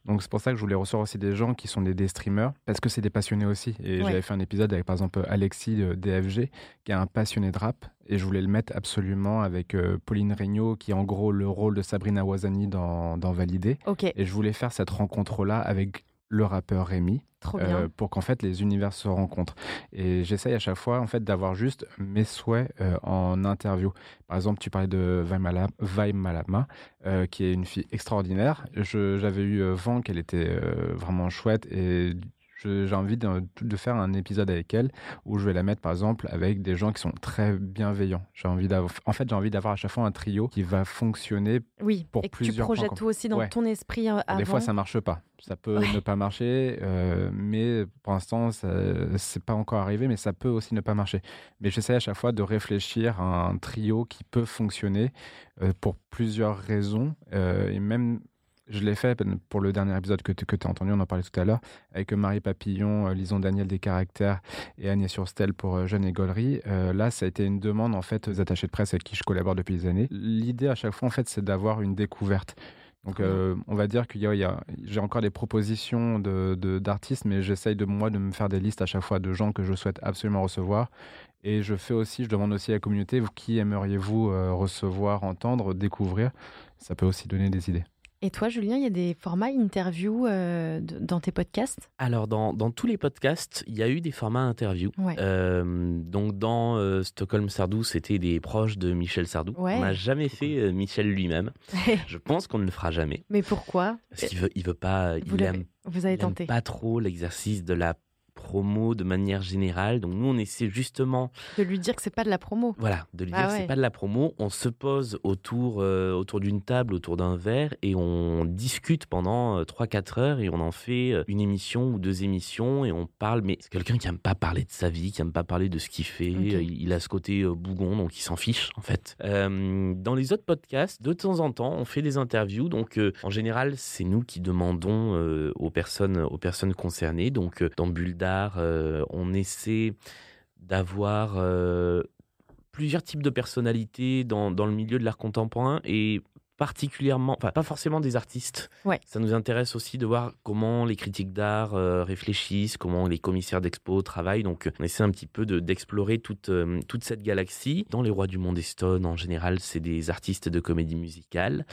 Donc c'est pour ça que je voulais recevoir aussi des gens qui sont des, des streamers, parce que c'est des passionnés aussi. Et Ouais. j'avais fait un épisode avec par exemple Alexis de DFG, qui est un passionné de rap, et je voulais le mettre absolument avec euh, Pauline Regnault, qui est en gros le rôle de Sabrina Wazani dans, dans Validé. Et je voulais faire cette rencontre-là avec le rappeur Rémi, euh, pour qu'en fait les univers se rencontrent. Et j'essaye à chaque fois en fait d'avoir juste mes souhaits euh, en interview. Par exemple, tu parlais de Vai Mala- Vai Malama, euh, qui est une fille extraordinaire. J'avais eu vent qu'elle était vraiment chouette et j'ai envie de, de faire un épisode avec elle où je vais la mettre par exemple avec des gens qui sont très bienveillants. J'ai envie d'avoir, en fait, j'ai envie d'avoir à chaque fois un trio qui va fonctionner. Oui, pour et que tu plusieurs points projettes toi aussi dans Ouais. ton esprit euh, avant. Des fois, ça marche pas. Ça peut Ouais. ne pas marcher, euh, mais pour l'instant, c'est pas encore arrivé, mais ça peut aussi ne pas marcher. Mais j'essaie à chaque fois de réfléchir à un trio qui peut fonctionner euh, pour plusieurs raisons. euh, et même, je l'ai fait pour le dernier épisode que tu as entendu, on en parlait tout à l'heure, avec Marie Papillon, euh, Lison Daniel des Caractères et Agnès Surstel pour euh, Jeune et Gaulerie. Euh, là, ça a été une demande en fait aux attachés de presse avec qui je collabore depuis des années. L'idée à chaque fois, en fait, c'est d'avoir une découverte. Donc, euh, on va dire qu'il y a, j'ai encore des propositions de, de- d'artistes, mais j'essaye de moi de me faire des listes à chaque fois de gens que je souhaite absolument recevoir. Et je fais aussi, je demande aussi à la communauté, qui aimeriez-vous recevoir, entendre, découvrir? Ça peut aussi donner des idées. Et toi, Julien, il y a des formats interview euh, dans tes podcasts? Alors, dans, dans tous les podcasts, il y a eu des formats interview. Ouais. Euh, donc, dans euh, Stockholm Sardou, c'était des proches de Michel Sardou. Ouais. On n'a jamais fait Michel lui-même. Je pense qu'on ne le fera jamais. Mais pourquoi? Parce qu'il veut, il veut pas, Vous il aime, Vous avez aime tenté. pas trop l'exercice de la promo de manière générale. Donc, nous, on essaie justement De lui dire que c'est pas de la promo. Voilà, de lui Ah dire ouais. c'est pas de la promo. On se pose autour, euh, autour d'une table, autour d'un verre et on discute pendant euh, 3-4 heures et on en fait euh, une émission ou deux émissions et on parle. Mais c'est quelqu'un qui aime pas parler de sa vie, qui aime pas parler de ce qu'il fait. Euh, Il a ce côté euh, bougon, donc il s'en fiche en fait. Euh, dans les autres podcasts, de temps en temps, on fait des interviews. Donc euh, en général, c'est nous qui demandons euh, aux personnes, aux personnes concernées. Donc euh, dans Bulle d'art, euh, on essaie d'avoir euh, plusieurs types de personnalités dans, dans le milieu de l'art contemporain et particulièrement, enfin pas forcément des artistes. Ouais. Ça nous intéresse aussi de voir comment les critiques d'art euh, réfléchissent, comment les commissaires d'expo travaillent. Donc on essaie un petit peu de- d'explorer toute, euh, toute cette galaxie. Dans Les Rois du Monde Stone, en général, c'est des artistes de comédie musicale.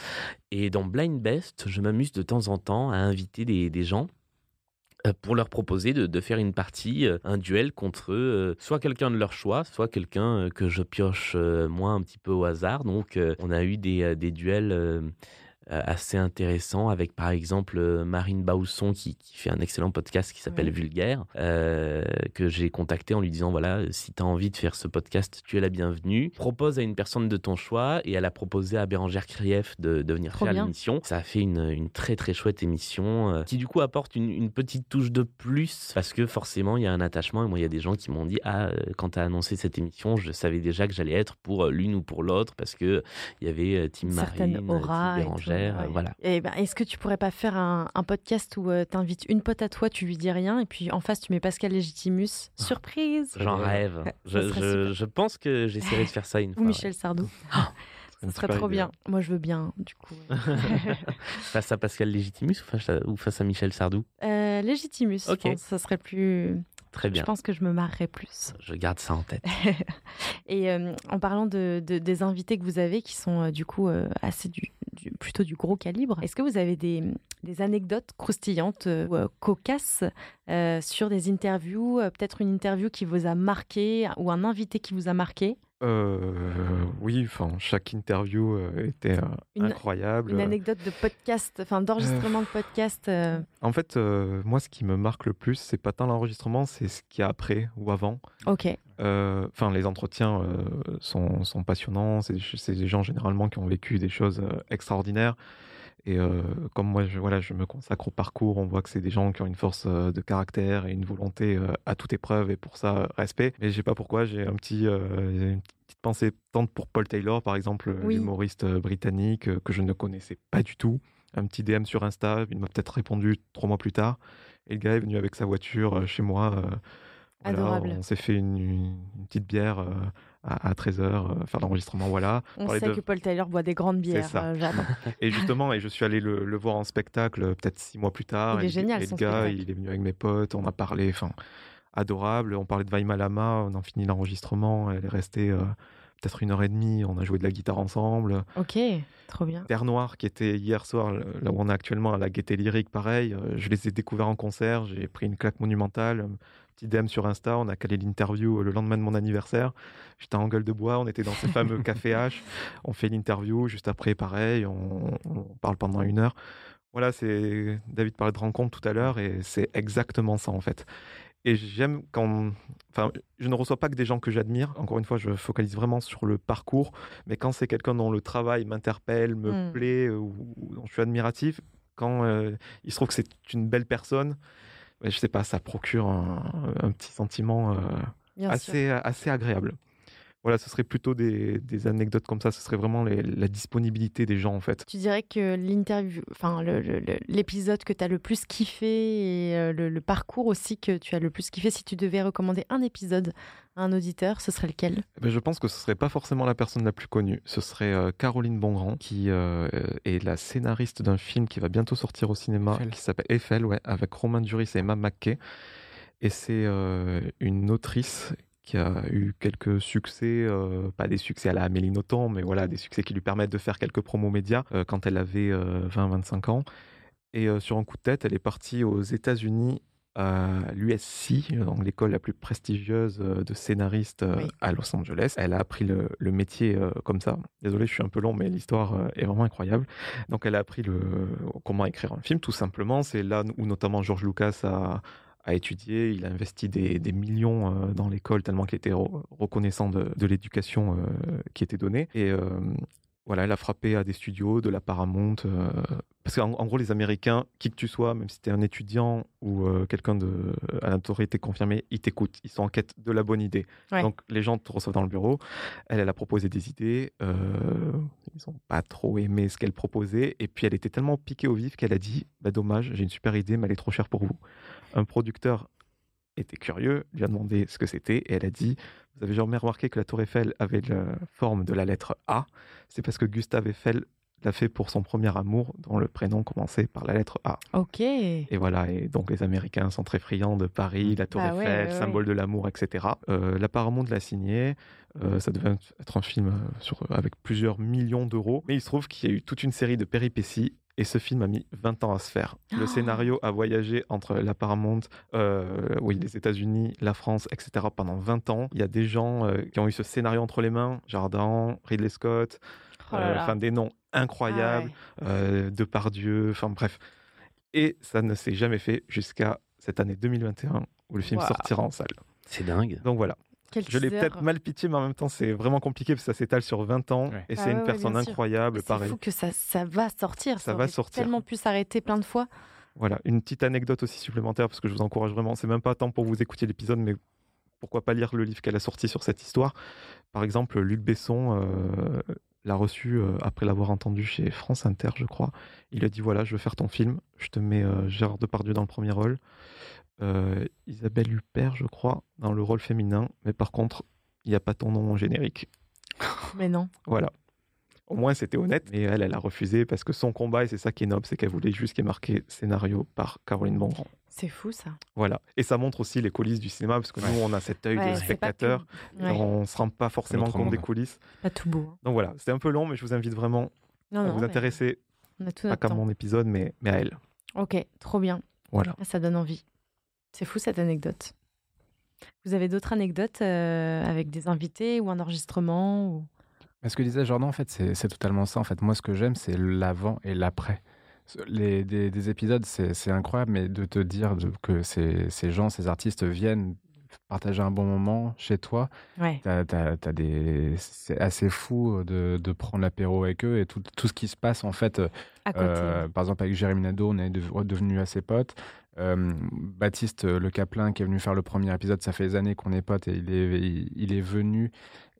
Et dans Blind Best, je m'amuse de temps en temps à inviter des, des gens pour leur proposer de, faire une partie, euh, un duel contre euh, soit quelqu'un de leur choix, soit quelqu'un euh, que je pioche euh, moi un petit peu au hasard. Donc euh, on a eu des, euh, duels euh, euh, assez intéressants avec par exemple euh, Marine Bausson qui, qui fait un excellent podcast qui s'appelle Oui. Vulgaire, euh, que j'ai contacté en lui disant voilà, si tu as envie de faire ce podcast, tu es la bienvenue. Propose à une personne de ton choix et elle a proposé à Bérangère Krief de, de venir Trop faire l'émission. Ça a fait une, une très très chouette émission euh, qui du coup apporte une, une petite touche de plus parce que forcément il y a un attachement et moi il y a des gens qui m'ont dit ah euh, quand tu as annoncé cette émission je savais déjà que j'allais être pour euh, l'une ou pour l'autre parce que il y avait euh, Team Certaines Marine, Team et ouais. euh, voilà. Et ben, est-ce que tu pourrais pas faire un, un podcast où tu invites une pote à toi, tu lui dis rien, et puis en face tu mets Pascal Légitimus, surprise J'en Ouais. rêve. Ouais, Je, ça pense que j'essaierai de faire ça une Ou fois. ouais. Michel Sardou. Une Ce serait trop idée. bien. Moi je veux bien, du coup. Face à Pascal Légitimus ou face à, ou face à Michel Sardou? Euh, Légitimus, Ok. je pense, ça serait plus. Très bien. Je pense que je me marrerais plus. Je garde ça en tête. Et euh, en parlant de, de- des invités que vous avez, qui sont euh, du coup euh, assez du, plutôt du gros calibre, est-ce que vous avez des, anecdotes croustillantes euh, ou euh, cocasses euh, sur des interviews Peut-être une interview qui vous a marqué ou un invité qui vous a marqué? Euh, oui, enfin, chaque interview euh, était euh, Une- incroyable. Une anecdote de podcast, enfin d'enregistrement de podcast En fait, moi, ce qui me marque le plus, c'est pas tant l'enregistrement, c'est ce qu'il y a après ou avant. Ok. Enfin, les entretiens sont, sont passionnants. C'est des gens généralement qui ont vécu des choses extraordinaires. Et euh, comme moi, je, voilà, je me consacre au parcours, on voit que c'est des gens qui ont une force euh, de caractère et une volonté euh, à toute épreuve, et pour ça, respect. Mais je sais pas pourquoi, j'ai un petit, une petite pensée tente pour Paul Taylor, par exemple, Oui. l'humoriste britannique que je ne connaissais pas du tout. Un petit DM sur Insta, il m'a peut-être répondu trois mois plus tard. Et le gars est venu avec sa voiture chez moi. voilà, Adorable. On s'est fait une petite bière euh, à, 13h, faire l'enregistrement, voilà. On sait de- que Paul Taylor boit des grandes bières. ça. euh. Et justement, et je suis allé le, le voir en spectacle euh, peut-être six mois plus tard. Il est et, génial, et le gars, spectacle. il est venu avec mes potes, on a parlé, enfin, adorable. On parlait de Vaima Lama, on a fini l'enregistrement, elle est restée euh, peut-être une heure et demie, on a joué de la guitare ensemble. Ok, trop bien. Terre Noire, qui était hier soir, là où on est actuellement, à la Gaieté Lyrique, pareil. euh, Je les ai découverts en concert, j'ai pris une claque monumentale. Petit DM sur Insta, on a calé l'interview euh, le lendemain de mon anniversaire. J'étais en gueule de bois, on était dans ces fameux cafés H. On fait l'interview, juste après, pareil, on, on parle pendant une heure. Voilà, c'est David parlait de rencontre tout à l'heure et c'est exactement ça en fait. Et j'aime quand, enfin, je ne reçois pas que des gens que j'admire. Encore une fois, je focalise vraiment sur le parcours. Mais quand c'est quelqu'un dont le travail m'interpelle, me Mm. plaît, ou, ou dont je suis admiratif, quand euh, il se trouve que c'est une belle personne, je sais pas, ça procure un, un petit sentiment euh, sûr. assez, assez agréable. Voilà, ce serait plutôt des, des anecdotes comme ça. Ce serait vraiment les- la disponibilité des gens en fait. Tu dirais que l'interview, enfin le- le- le- l'épisode que tu as le plus kiffé et euh, le, le parcours aussi que tu as le plus kiffé, si tu devais recommander un épisode à un auditeur, ce serait lequel? Eh ben, je pense que ce serait pas forcément la personne la plus connue. Ce serait euh, Caroline Bongrand, qui euh, est la scénariste d'un film qui va bientôt sortir au cinéma, Eiffel. qui s'appelle Eiffel, ouais, avec Romain Duris et Emma McKay. Et c'est euh, une autrice qui a eu quelques succès, euh, pas des succès à la Amélie Nothomb, mais voilà, des succès qui lui permettent de faire quelques promos médias euh, quand elle avait 20-25 ans. Et euh, sur un coup de tête, elle est partie aux États-Unis à l'USC, donc l'école la plus prestigieuse euh, de scénaristes euh, Oui. à Los Angeles. Elle a appris le, le métier euh, comme ça. Désolé, je suis un peu long, mais l'histoire euh, est vraiment incroyable. Donc, elle a appris le, comment écrire un film, tout simplement. C'est là où notamment George Lucas a, a étudié. Il a investi des, millions euh, dans l'école tellement qu'il était re- reconnaissant de, l'éducation euh, qui était donnée. Euh, voilà, elle a frappé à des studios, de la Paramount. euh, parce qu'en en gros, les Américains, qui que tu sois, même si tu es un étudiant ou euh, quelqu'un de, à l'autorité confirmée, ils t'écoutent. Ils sont en quête de la bonne idée. Ouais. Donc, les gens te reçoivent dans le bureau. Elle, elle a proposé des idées. euh, ils n'ont pas trop aimé ce qu'elle proposait. Et puis, elle était tellement piquée au vif qu'elle a dit bah, Dommage, j'ai une super idée, mais elle est trop chère pour vous. Un producteur était curieux, lui a demandé ce que c'était. Et elle a dit Vous avez jamais remarqué que la Tour Eiffel avait la forme de la lettre A? C'est parce que Gustave Eiffel l'a fait pour son premier amour, dont le prénom commençait par la lettre A. Ok. Et voilà, et donc les Américains sont très friands de Paris, la Tour Bah Eiffel, ouais, symbole de l'amour, etc. Euh, la Paramount l'a signé. Euh, ça devait être un film euh, sur, avec plusieurs millions d'euros. Mais il se trouve qu'il y a eu toute une série de péripéties. Et ce film a mis 20 ans à se faire. Le Oh. scénario a voyagé entre la Paramount, euh, oui, les États-Unis, la France, etc. pendant 20 ans. Il y a des gens euh, qui ont eu ce scénario entre les mains Jardin, Ridley Scott, Oh là euh, là. enfin des noms incroyables, Ah ouais. euh, Depardieu, enfin bref. Et ça ne s'est jamais fait jusqu'à cette année 2021 où le film sortira en salle. C'est dingue. Donc voilà, Quel je l'ai peut-être mal pitché, mais en même temps c'est vraiment compliqué parce que ça s'étale sur 20 ans Ouais. et Ah c'est une ouais, personne incroyable, C'est fou que ça, ça va sortir. Ça va aurait sortir. tellement pu s'arrêter plein de fois. Voilà, une petite anecdote aussi supplémentaire parce que je vous encourage vraiment. C'est même pas tant pour vous écouter l'épisode, mais pourquoi pas lire le livre qu'elle a sorti sur cette histoire. Par exemple, Luc Besson euh, l'a reçu euh, après l'avoir entendu chez France Inter, je crois. Il a dit voilà, je veux faire ton film. Je te mets euh, Gérard Depardieu dans le premier rôle, euh, Isabelle Huppert, je crois, dans le rôle féminin. Mais par contre, il n'y a pas ton nom au générique. Mais non. Voilà. Au moins, c'était honnête. Mais elle, elle a refusé parce que son combat, et c'est ça qui est noble, c'est qu'elle voulait juste qu'il y ait marqué scénario par Caroline Bongrand. C'est fou ça. Voilà. Et ça montre aussi les coulisses du cinéma, parce que nous, on a cet œil Ouais, de spectateur. que- ouais, On ne se rend pas forcément compte des coulisses. pas tout beau. hein. Donc voilà, c'était un peu long, mais je vous invite vraiment Non, à non, vous mais intéresser, On a tout pas temps. mon épisode, mais, mais à elle. Ok, trop bien. Voilà. Ça donne envie. C'est fou cette anecdote. Vous avez d'autres anecdotes euh, avec des invités ou un enregistrement ou... Ce que disait Jordan, en fait, c'est totalement ça. En fait, moi, ce que j'aime, c'est l'avant et l'après. Les, des, des épisodes, c'est incroyable, mais de te dire de- que ces, ces gens, ces artistes viennent partager un bon moment chez toi, Ouais. c'est assez fou de, de prendre l'apéro avec eux et tout, tout ce qui se passe, en fait. À côté. Euh, par exemple, avec Jérémy Nadeau, on est dev- devenus assez potes. Euh, Baptiste euh, Le Caplin, qui est venu faire le premier épisode, ça fait des années qu'on est potes et il est, il, il est venu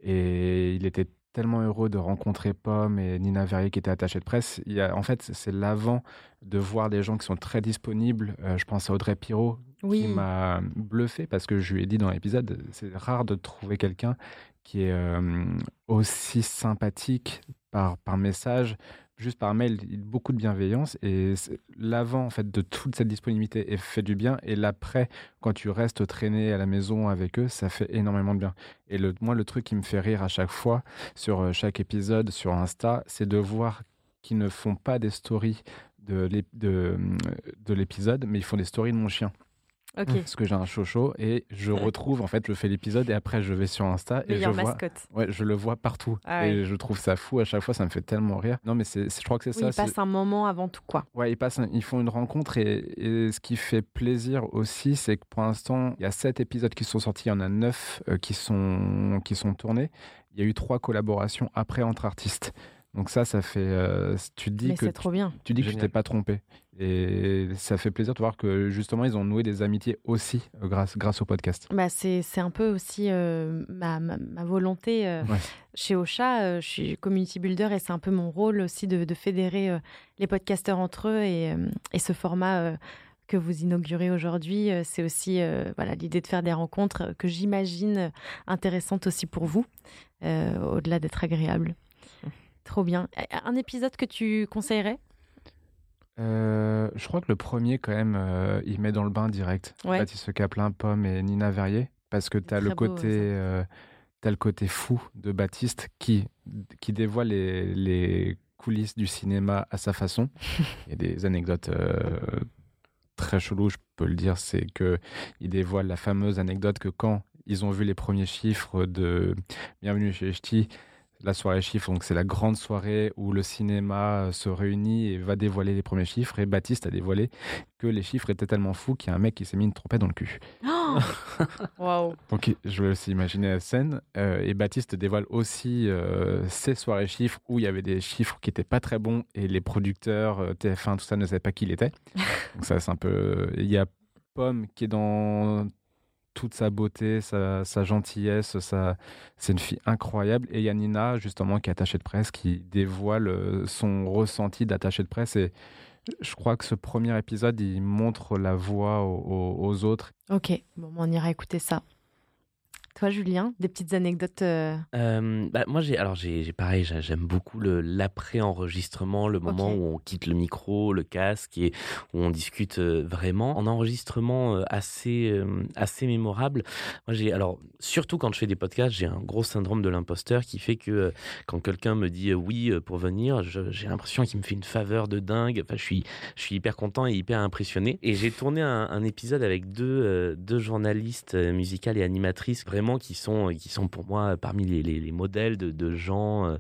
et il était tellement heureux de rencontrer Pomme et Nina Verrier qui était attachée de presse. Il y a, en fait, c'est l'avant de voir des gens qui sont très disponibles. Euh, je pense à Audrey Pirot qui oui. m'a bluffé parce que je lui ai dit dans l'épisode, c'est rare de trouver quelqu'un qui est euh, aussi sympathique par, par message, juste par mail, il- beaucoup de bienveillance. Et l'avant en fait de toute cette disponibilité fait du bien, et l'après, quand tu restes traîné à la maison avec eux, ça fait énormément de bien. Et le, moi, le truc qui me fait rire à chaque fois sur euh, chaque épisode sur Insta, c'est de voir qu'ils ne font pas des stories de de l'épisode, mais ils font des stories de mon chien Parce que j'ai un chocho et je retrouve en fait je fais l'épisode et après je vais sur Insta et je vois mascotte. ouais je le vois partout Ah et ouais. je trouve ça fou à chaque fois ça me fait tellement rire non mais c'est je crois que c'est Oui, ça il c'est- passe un moment avant tout, quoi. ouais ils passent un- ils font une rencontre et, et ce qui fait plaisir aussi c'est que pour l'instant il y a sept épisodes qui sont sortis il y en a neuf euh, qui sont qui sont tournés il y a eu trois collaborations après entre artistes donc ça ça fait euh, tu te dis Mais que c'est trop bien. tu dis que tu t'es pas trompé. Et ça fait plaisir de voir que justement, ils ont noué des amitiés aussi euh, grâce, grâce au podcast. Bah, c'est c'est un peu aussi euh, ma, ma, ma volonté euh, Ouais. chez Ocha. euh, je suis community builder et c'est un peu mon rôle aussi de, de fédérer euh, les podcasteurs entre eux. Et, euh, et ce format euh, que vous inaugurez aujourd'hui, c'est aussi euh, voilà l'idée de faire des rencontres que j'imagine intéressantes aussi pour vous, euh, au-delà d'être agréable. Trop bien. Un épisode que tu conseillerais? Euh, je crois que le premier, quand même, euh, il met dans le bain direct. Ouais. Baptiste Caplin, Pomme et Nina Verrier. Parce que tu as le côté. euh, t'as le côté fou de Baptiste qui, qui dévoile les, les coulisses du cinéma à sa façon. Il y a des anecdotes euh, très cheloues, je peux le dire. C'est que il dévoile la fameuse anecdote que quand ils ont vu les premiers chiffres de Bienvenue chez Ch'ti, la soirée chiffres, donc c'est la grande soirée où le cinéma euh, se réunit et va dévoiler les premiers chiffres. Et Baptiste a dévoilé que les chiffres étaient tellement fous qu'il y a un mec qui s'est mis une trompette dans le cul. Oh Waouh Donc je vais aussi imaginer la scène. Euh, et Baptiste dévoile aussi euh, ses soirées chiffres où il y avait des chiffres qui étaient pas très bons et les producteurs, euh, TF1, tout ça ne savaient pas qui il était. Donc ça c'est un peu... Il y a Pomme qui est dans toute sa beauté, sa, gentillesse, c'est une fille incroyable. Et il y a Nina justement qui est attachée de presse, qui dévoile euh, son ressenti d'attaché de presse. Et je crois que ce premier épisode, il montre la voie aux- aux autres Ok, bon, on ira écouter ça. Toi, Julien, des petites anecdotes euh, Euh, bah, moi, j'ai alors j'ai pareil, j'ai- j'aime beaucoup l'après-enregistrement, le moment où on quitte le micro, le casque et où on discute euh, vraiment. En enregistrement assez assez mémorable. Moi, j'ai alors surtout quand je fais des podcasts, j'ai un gros syndrome de l'imposteur qui fait que quand quelqu'un me dit oui pour venir, j'ai l'impression qu'il me fait une faveur de dingue. Enfin, je suis je suis hyper content et hyper impressionné. Et j'ai tourné un, un épisode avec deux deux journalistes musicales et animatrices vraiment vraiment qui sont, qui sont pour moi parmi les, les- les modèles de, de gens euh,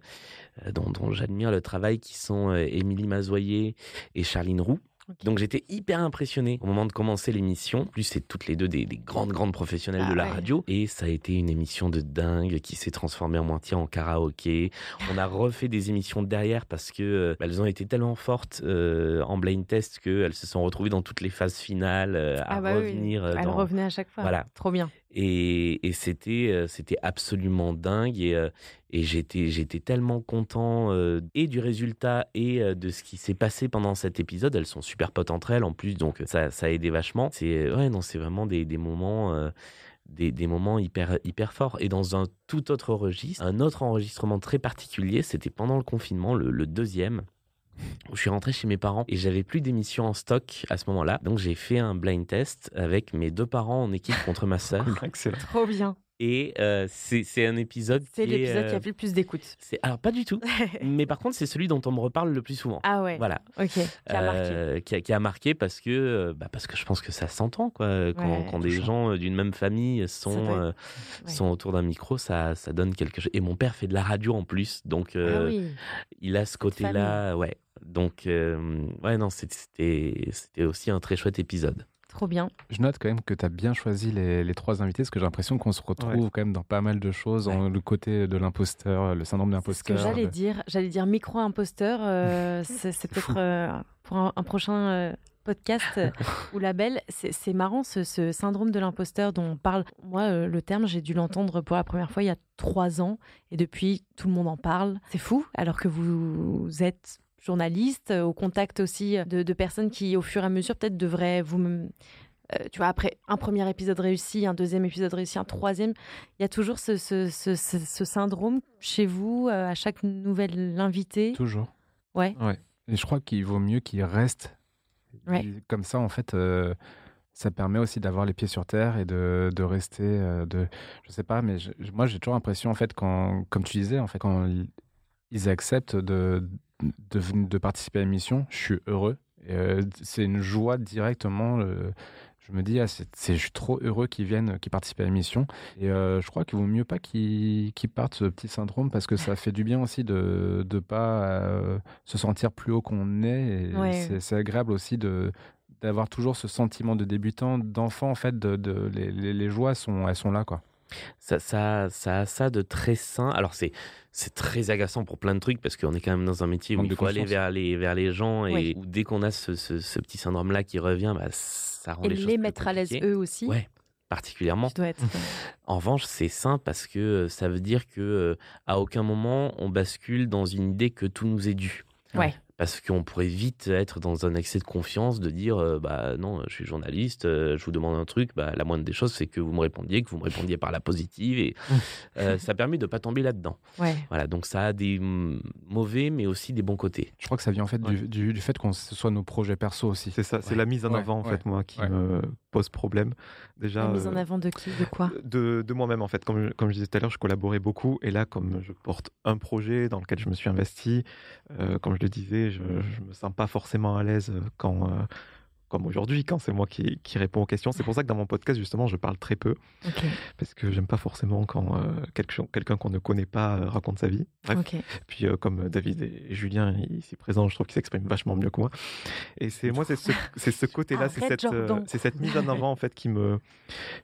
dont, dont j'admire le travail, qui sont euh, Émilie Mazoyer et Charline Roux. Donc j'étais hyper impressionné au moment de commencer l'émission. Plus, c'est toutes les deux des, des grandes, grandes professionnelles Ah de la ouais. radio. Et ça a été une émission de dingue qui s'est transformée en moitié en karaoké. On a refait des émissions derrière parce que euh, elles ont été tellement fortes euh, en blind test qu'elles se sont retrouvées dans toutes les phases finales euh, à Ah bah oui, revenir. euh, Elle dans... revenait à chaque fois. Voilà. Trop bien. Et, c'était euh, c'était absolument dingue et, euh, et j'étais j'étais tellement content euh, et du résultat et de ce qui s'est passé pendant cet épisode. Elles sont super potes entre elles en plus, donc ça, ça a aidé vachement. C'est ouais non c'est vraiment des, des moments des, des moments hyper hyper forts. Et dans un tout autre registre, un autre enregistrement très particulier, c'était pendant le confinement, le deuxième. Où je suis rentré chez mes parents et j'avais plus d'émissions en stock à ce moment-là. Donc j'ai fait un blind test avec mes deux parents en équipe contre ma sœur. Excellent. Trop bien. Et euh, c'est un épisode C'est l'épisode qui euh, a fait le plus d'écoutes. c'est- Alors, pas du tout. mais par contre, c'est celui dont on me reparle le plus souvent. Ah ouais. Voilà. Ok. Qui a marqué. Euh, qui, a, qui a marqué parce que, euh, bah, parce que je pense que ça s'entend, quoi. Quand, Ouais. quand des gens euh, d'une même famille sont, euh, Ouais. sont autour d'un micro, ça, ça donne quelque chose. Et mon père fait de la radio en plus. Donc, euh, ah oui. il a ce côté-là. Ouais. Donc, euh, ouais, non, c'était aussi un très chouette épisode. Trop bien. Je note quand même que tu as bien choisi les, les trois invités parce que j'ai l'impression qu'on se retrouve quand même dans pas mal de choses. en- le côté de l'imposteur, le syndrome de C'est ce que l'imposteur. j'allais le- dire. J'allais dire micro-imposteur. euh, c'est c'est peut-être euh, pour un, un prochain euh, podcast euh, ou label. C'est c'est marrant ce, ce syndrome de l'imposteur dont on parle. Moi, euh, le terme, j'ai dû l'entendre pour la première fois il y a trois ans. Et depuis, tout le monde en parle. C'est fou. Alors que vous, êtes journaliste, euh, au contact aussi de, de personnes qui, au fur et à mesure, peut-être devraient vous... euh, tu vois, après un premier épisode réussi, un deuxième épisode réussi, un troisième, il y a toujours ce, ce, ce, syndrome chez vous, euh, à chaque nouvel invité. Toujours. Ouais. Et je crois qu'il vaut mieux qu'il reste. Ouais. Comme ça, en fait, euh, ça permet aussi d'avoir les pieds sur terre et de, de rester. euh, de, je sais pas, mais je- moi, j'ai toujours l'impression, en fait, quand, comme tu disais, en fait, quand ils acceptent de, de, participer à l'émission, je suis heureux. Euh, c'est une joie directement. euh, je me dis, ah, c'est, je suis trop heureux qu'ils viennent, qu'ils participent à l'émission. Et euh, je crois qu'il vaut mieux pas qu'ils, qu'ils partent ce petit syndrome parce que ça fait du bien aussi de ne pas euh, se sentir plus haut qu'on est. Ouais. c'est, c'est agréable aussi de d'avoir toujours ce sentiment de débutant, d'enfant en fait, de, de- les, les- les joies sont, elles sont là quoi. Ça, ça, ça a ça de très sain. Alors, c'est, c'est très agaçant pour plein de trucs parce qu'on est quand même dans un métier où il faut aller vers les, vers les gens et Oui. où dès qu'on a ce, ce, ce petit syndrome-là qui revient, bah, ça rend Et les choses les plus mettre à l'aise eux aussi. Ouais, particulièrement. Être. En revanche, c'est sain parce que euh, ça veut dire que euh, à aucun moment on bascule dans une idée que tout nous est dû. Ouais. Parce qu'on pourrait vite être dans un excès de confiance, de dire euh, bah non, je suis journaliste, euh, je vous demande un truc, bah la moindre des choses c'est que vous me répondiez, que vous me répondiez par la positive et euh, ça permet de pas tomber là-dedans. Ouais. Voilà, donc ça a des mm, mauvais mais aussi des bons côtés. Je crois que ça vient en fait du, Ouais. du, du fait qu'on ce soit nos projets perso aussi. C'est ça, c'est Ouais. la mise en Ouais, avant en ouais, fait moi qui ouais. me pose problème. Déjà La mise en avant de qui De quoi? de, de moi-même en fait. Comme, je- comme je disais tout à l'heure, je collaborais beaucoup et là, comme je porte un projet dans lequel je me suis investi, euh, comme je le disais, je, je me sens pas forcément à l'aise quand, euh, comme aujourd'hui, quand c'est moi qui, qui réponds aux questions. C'est pour ça que dans mon podcast justement, je parle très peu parce que j'aime pas forcément quand euh, quelqu'un qu'on ne connaît pas euh, raconte sa vie. Bref. Puis euh, comme David et Julien ici présents, je trouve qu'ils s'expriment vachement mieux que moi. Et c'est moi, c'est ce, c'est ce côté-là, c'est Arrête, cette, euh, c'est cette mise en avant en fait qui me,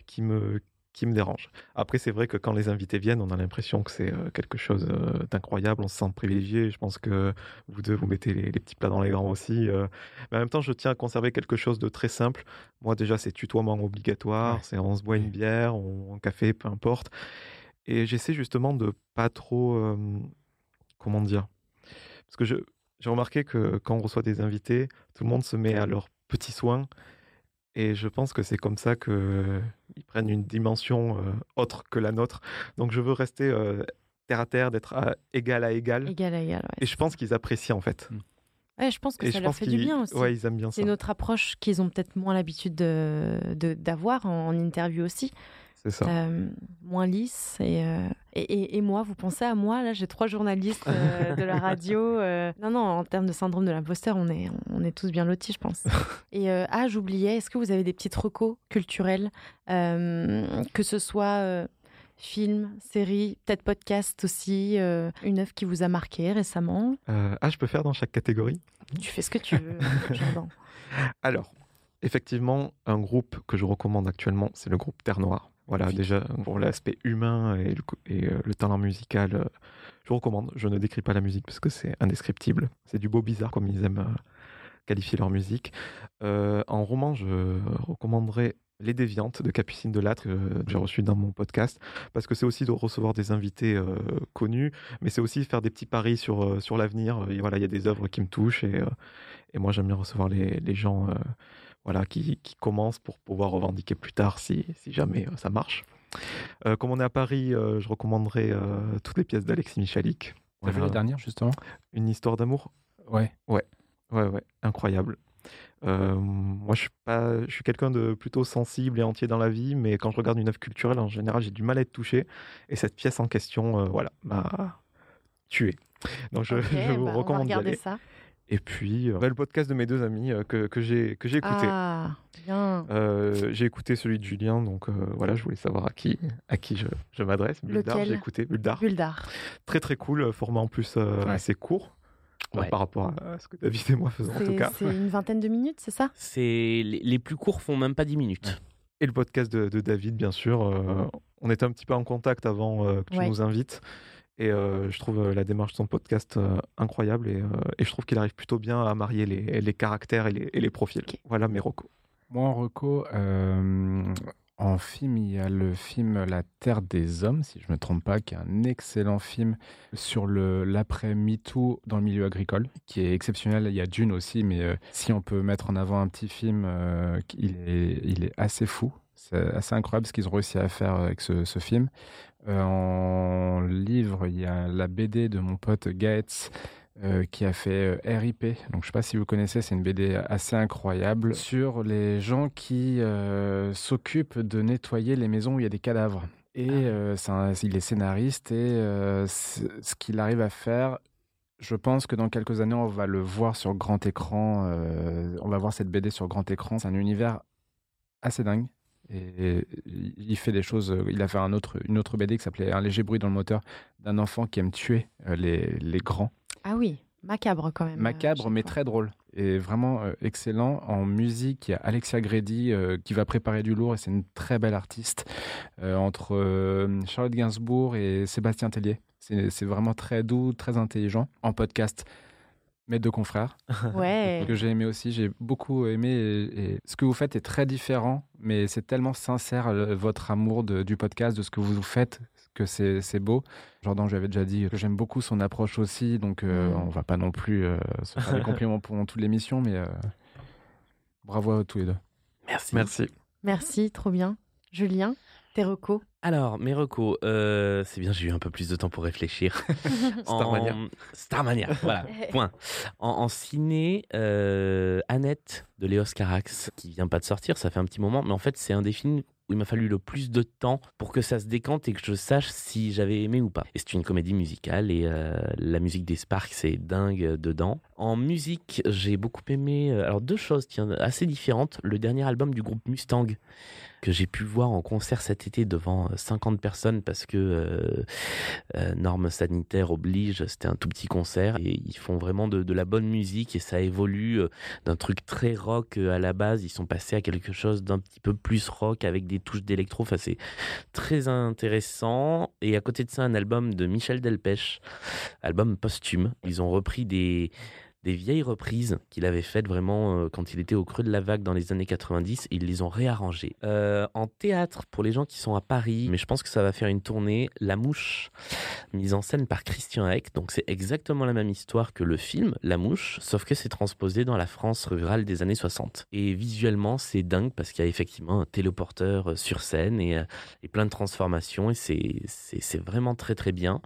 qui me, qui me dérange. Après, c'est vrai que quand les invités viennent, on a l'impression que c'est euh, quelque chose euh, d'incroyable, on se sent privilégié. Je pense que vous deux, vous mettez les, les petits plats dans les grands aussi. euh. Mais en même temps, je tiens à conserver quelque chose de très simple. Moi, déjà, c'est tutoiement obligatoire. Ouais. C'est on se boit une bière, on, un café, peu importe. Et j'essaie justement de pas trop, euh, comment dire, parce que je, j'ai remarqué que quand on reçoit des invités, tout le monde se met à leurs petits soins. Et je pense que c'est comme ça qu'ils prennent une dimension euh, autre que la nôtre. Donc je veux rester euh, terre à terre, d'être à- égal à égal. Égal à égal. Et je pense qu'ils apprécient en fait. Ouais, je pense que Et ça leur fait du bien aussi. ouais, ils aiment bien C'est ça. notre approche qu'ils ont peut-être moins l'habitude de, de- d'avoir en, en interview aussi. C'est ça. Euh, moins lisse. Et, euh, et, et- et moi, vous pensez à moi Là, j'ai trois journalistes euh, de la radio. Non, non, en termes de syndrome de l'imposteur, on est, on est tous bien lotis, je pense. Et ah, j'oubliais, est-ce que vous avez des petites recos culturelles euh, Que ce soit. film, série, peut-être podcast aussi, euh, une œuvre qui vous a marqué récemment? Euh, ah, je peux faire dans chaque catégorie? Tu fais ce que tu veux, Jordan. Alors, effectivement, un groupe que je recommande actuellement, c'est le groupe Terre Noire. Voilà, déjà, pour l'aspect humain et le, et, euh, le talent musical, euh, je recommande. Je ne décris pas la musique parce que c'est indescriptible. C'est du beau bizarre, comme ils aiment euh, qualifier leur musique. Euh, en roman, je recommanderais Les Déviantes de Capucine Delattre, que j'ai reçu dans mon podcast, parce que c'est aussi de recevoir des invités euh, connus, mais c'est aussi faire des petits paris sur, euh, sur l'avenir. Et voilà, il y a des œuvres qui me touchent et, et moi j'aime bien recevoir les, les gens voilà, qui, qui commencent pour pouvoir revendiquer plus tard si, si jamais euh, ça marche. Euh, comme on est à Paris, euh, je recommanderais euh, toutes les pièces d'Alexis Michalik. T'as vu la dernière, justement? Une histoire d'amour? Ouais. Ouais, ouais, incroyable. Euh, moi, je suis pas, je suis quelqu'un de plutôt sensible et entier dans la vie, mais quand je regarde une œuvre culturelle, en général, j'ai du mal à être touché. Et cette pièce en question, euh, voilà, m'a tué. Donc, je, Ok, je vous bah, on va recommande d'y regarder aller. ça. Et puis, euh, le podcast de mes deux amis euh, que, que j'ai que j'ai écouté. Ah, bien. Euh, j'ai écouté celui de Julien, donc euh, voilà, je voulais savoir à qui, à qui je, je m'adresse. Buldar, Lequel j'ai écouté Buldar. Buldar. Très très cool, format en plus euh, Ouais. assez court euh, Ouais. par rapport à ce que David et moi faisons en tout cas. c'est une vingtaine de minutes, c'est ça? C'est les, les plus courts font même pas 10 minutes. Et le podcast de, de David, bien sûr. euh, on était un petit peu en contact avant euh, que tu Ouais. nous invites. Et euh, je trouve euh, la démarche de son podcast euh, incroyable. Et, euh, et je trouve qu'il arrive plutôt bien à marier les, les caractères et les, et les profils. Voilà mes recos. Moi, en reco, euh, en film, il y a le film La Terre des Hommes, si je ne me trompe pas, qui est un excellent film sur le- l'après MeToo dans le milieu agricole, qui est exceptionnel. Il y a Dune aussi, mais euh, si on peut mettre en avant un petit film, euh, il, est, il est assez fou. C'est assez incroyable ce qu'ils ont réussi à faire avec ce, ce film. Euh, en livre, il y a la BD de mon pote Gaetz, euh, qui a fait euh, RIP. Donc, je sais pas si vous connaissez, c'est une BD assez incroyable sur les gens qui s'occupent de nettoyer les maisons où il y a des cadavres. Et un- il est scénariste et ce qu'il arrive à faire, je pense que dans quelques années, on va le voir sur grand écran. on va voir cette BD sur grand écran. C'est un univers assez dingue. Et il fait des choses. euh, Il a fait un autre, une autre BD qui s'appelait Un léger bruit dans le moteur d'un enfant qui aime tuer euh, les, les grands. Ah oui, macabre quand même. euh, Macabre, mais très drôle. Et vraiment excellent. En musique, il y a Alexia Grady qui va préparer du lourd et c'est une très belle artiste. Entre Charlotte Gainsbourg et Sébastien Tellier. C'est vraiment très doux, très intelligent. En podcast, mes deux confrères, Ouais. que j'ai aimé aussi. J'ai beaucoup aimé. Et, et ce que vous faites est très différent, mais c'est tellement sincère votre amour de- du podcast, de ce que vous faites, que c'est c'est beau. Jordan, j'avais déjà dit que j'aime beaucoup son approche aussi, donc euh, Mm. on va pas non plus euh, se faire des compliments pendant toute l'émission, mais euh, bravo à tous les deux. Merci. Merci. Merci, trop bien. Julien, tes recos Alors, mes recos, euh, c'est bien, j'ai eu un peu plus de temps pour réfléchir. Starmania. En... Starmania, voilà, point. En, en ciné, euh, Annette de Léos Carax, qui vient pas de sortir, ça fait un petit moment, mais en fait, c'est un des films où il m'a fallu le plus de temps pour que ça se décante et que je sache si j'avais aimé ou pas. Et c'est une comédie musicale et euh, la musique des Sparks, c'est dingue dedans. En musique, j'ai beaucoup aimé, alors deux choses tiens, assez différentes. Le dernier album du groupe Mustang que j'ai pu voir en concert cet été devant euh, 50 personnes parce que euh, euh, normes sanitaires obligent, c'était un tout petit concert et ils font vraiment de, la bonne musique et ça évolue euh, d'un truc très rock euh, à la base, ils sont passés à quelque chose d'un petit peu plus rock avec des touches d'électro, enfin c'est très intéressant. Et à côté de ça un album de Michel Delpech, album posthume, ils ont repris des des vieilles reprises qu'il avait faites vraiment euh, quand il était au creux de la vague dans les années 90 et ils les ont réarrangées. Euh, en théâtre, pour les gens qui sont à Paris, mais je pense que ça va faire une tournée, La Mouche, mise en scène par Christian Eck. Donc c'est exactement la même histoire que le film La Mouche, sauf que c'est transposé dans la France rurale des années 60. Et visuellement, c'est dingue parce qu'il y a effectivement un téléporteur euh, sur scène et, et plein de transformations et c'est vraiment très très bien.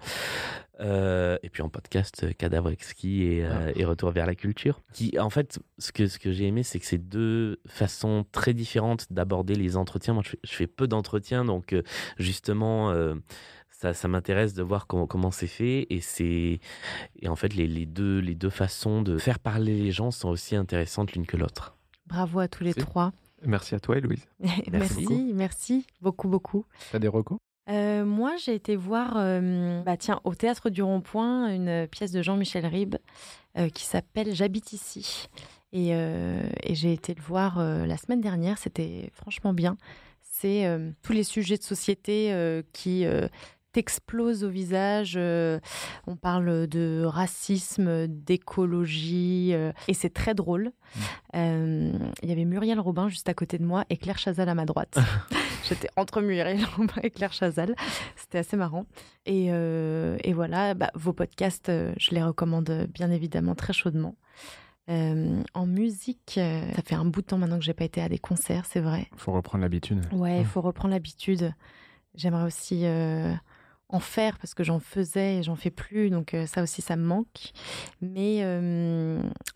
Euh, et puis en podcast, euh, Cadavre Exquis et, euh, et Retour vers la culture. Qui, en fait, ce que, ce que j'ai aimé, c'est que c'est deux façons très différentes d'aborder les entretiens. Moi, je fais, je fais peu d'entretiens, donc euh, justement, euh, ça, ça m'intéresse de voir comment, comment c'est fait. Et, c'est, et en fait, les, les deux, les deux façons de faire parler les gens sont aussi intéressantes l'une que l'autre. Bravo à tous les Merci. trois. Merci à toi, Héloïse. merci, merci beaucoup, beaucoup. T'as des recos? Euh, moi, j'ai été voir, euh, bah, tiens, au théâtre du Rond-Point, une pièce de Jean-Michel Ribes euh, qui s'appelle J'habite ici. Et, j'ai été le voir la semaine dernière. C'était franchement bien. C'est tous les sujets de société qui t'explosent au visage. Euh, on parle de racisme, d'écologie, euh, et c'est très drôle. Euh, Il y avait Muriel Robin juste à côté de moi et Claire Chazal à ma droite. J'étais entre Muriel Robin et Claire Chazal. C'était assez marrant. Et, euh, et voilà, bah, vos podcasts, je les recommande bien évidemment très chaudement. Euh, en musique, ça fait un bout de temps maintenant que j'ai pas été à des concerts, c'est vrai. Faut reprendre l'habitude. Ouais, il faut reprendre l'habitude. J'aimerais aussi euh, en faire parce que j'en faisais et j'en fais plus, donc euh, ça aussi ça me manque. Mais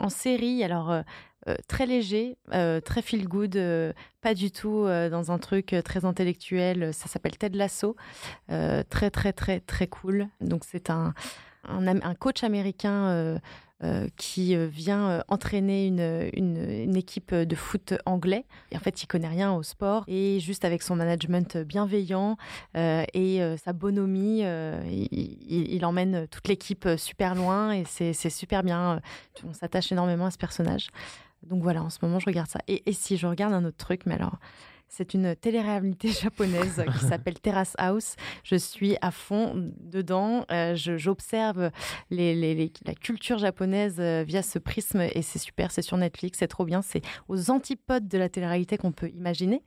en série, alors euh, euh, très léger, très feel good, pas du tout dans un truc très intellectuel. Ça s'appelle Ted Lasso, très très très très cool. Donc c'est un un, coach américain euh, euh, qui euh, vient entraîner une, une, équipe de foot anglais. Et en fait, il connaît rien au sport. Et juste avec son management bienveillant et sa bonhomie, il, emmène toute l'équipe super loin. Et c'est super bien. On s'attache énormément à ce personnage. Donc voilà, en ce moment, je regarde ça. Et, et si je regarde un autre truc, mais alors, c'est une télé-réalité japonaise qui s'appelle Terrace House. Je suis à fond dedans. Euh, J'observe les, les- les- la culture japonaise euh, via ce prisme et c'est super. C'est sur Netflix, c'est trop bien. C'est aux antipodes de la télé-réalité qu'on peut imaginer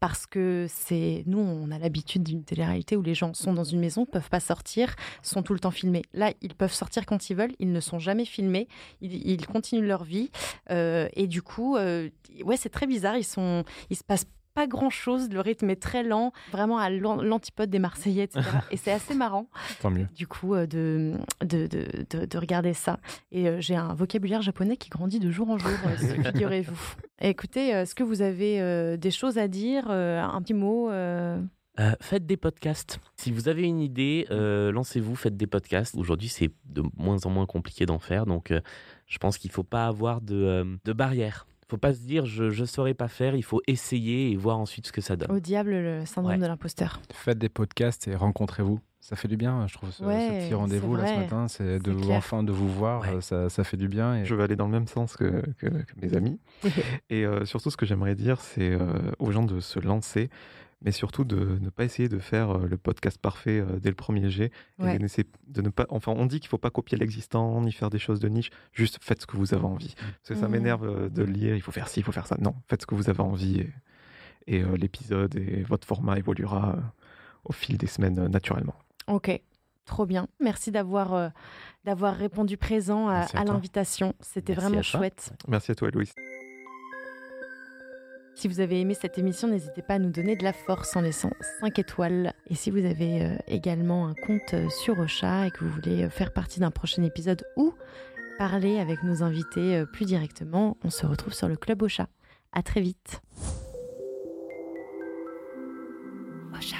parce que c'est nous, on a l'habitude d'une télé-réalité où les gens sont dans une maison, peuvent pas sortir, sont tout le temps filmés. Là, ils peuvent sortir quand ils veulent. Ils ne sont jamais filmés. Ils, ils continuent leur vie Euh, et du coup, euh, ouais, c'est très bizarre. Ils sont, il se passe pas grand chose, le rythme est très lent, vraiment à l'an- l'antipode des Marseillais, etc. Et c'est assez marrant, Tant mieux. du coup, euh, de, de, de, de- de regarder ça. Et euh, j'ai un vocabulaire japonais qui grandit de jour en jour, euh, figurez-vous. Écoutez, est-ce que vous avez euh, des choses à dire euh, Un petit mot euh, Euh, faites des podcasts. Si vous avez une idée, euh, lancez-vous, faites des podcasts. Aujourd'hui, c'est de moins en moins compliqué d'en faire, donc euh, je pense qu'il faut pas avoir de, euh, de barrière. Il faut pas se dire je ne saurais pas faire. Il faut essayer et voir ensuite ce que ça donne. Au diable, le syndrome Ouais. de l'imposteur. Faites des podcasts et rencontrez-vous. Ça fait du bien, je trouve, ce, ce Ouais, petit rendez-vous là ce matin. C'est de vous, enfin de vous voir, Ouais. ça, ça fait du bien. Et... Je vais aller dans le même sens que, que- que mes amis. Et euh, surtout, ce que j'aimerais dire, c'est euh, aux gens de se lancer, mais surtout de ne pas essayer de faire euh, le podcast parfait euh, dès le premier jet. Et Ouais. de ne pas, enfin, on dit qu'il faut pas copier l'existant, ni faire des choses de niche. Juste faites ce que vous avez envie. Parce que ça Mhm. m'énerve euh, de lire, il faut faire ci, il faut faire ça. Non, faites ce que vous avez envie. Et, et, euh, l'épisode et votre format évoluera euh, au fil des semaines euh, naturellement. Ok, trop bien. Merci d'avoir euh, d'avoir répondu présent à, l'invitation. C'était vraiment chouette. Merci à toi, Louis. Si vous avez aimé cette émission, n'hésitez pas à nous donner de la force en laissant 5 étoiles. Et si vous avez euh, également un compte euh, sur Ocha et que vous voulez euh, faire partie d'un prochain épisode ou parler avec nos invités plus directement, on se retrouve sur le Club Ocha. À très vite. Ocha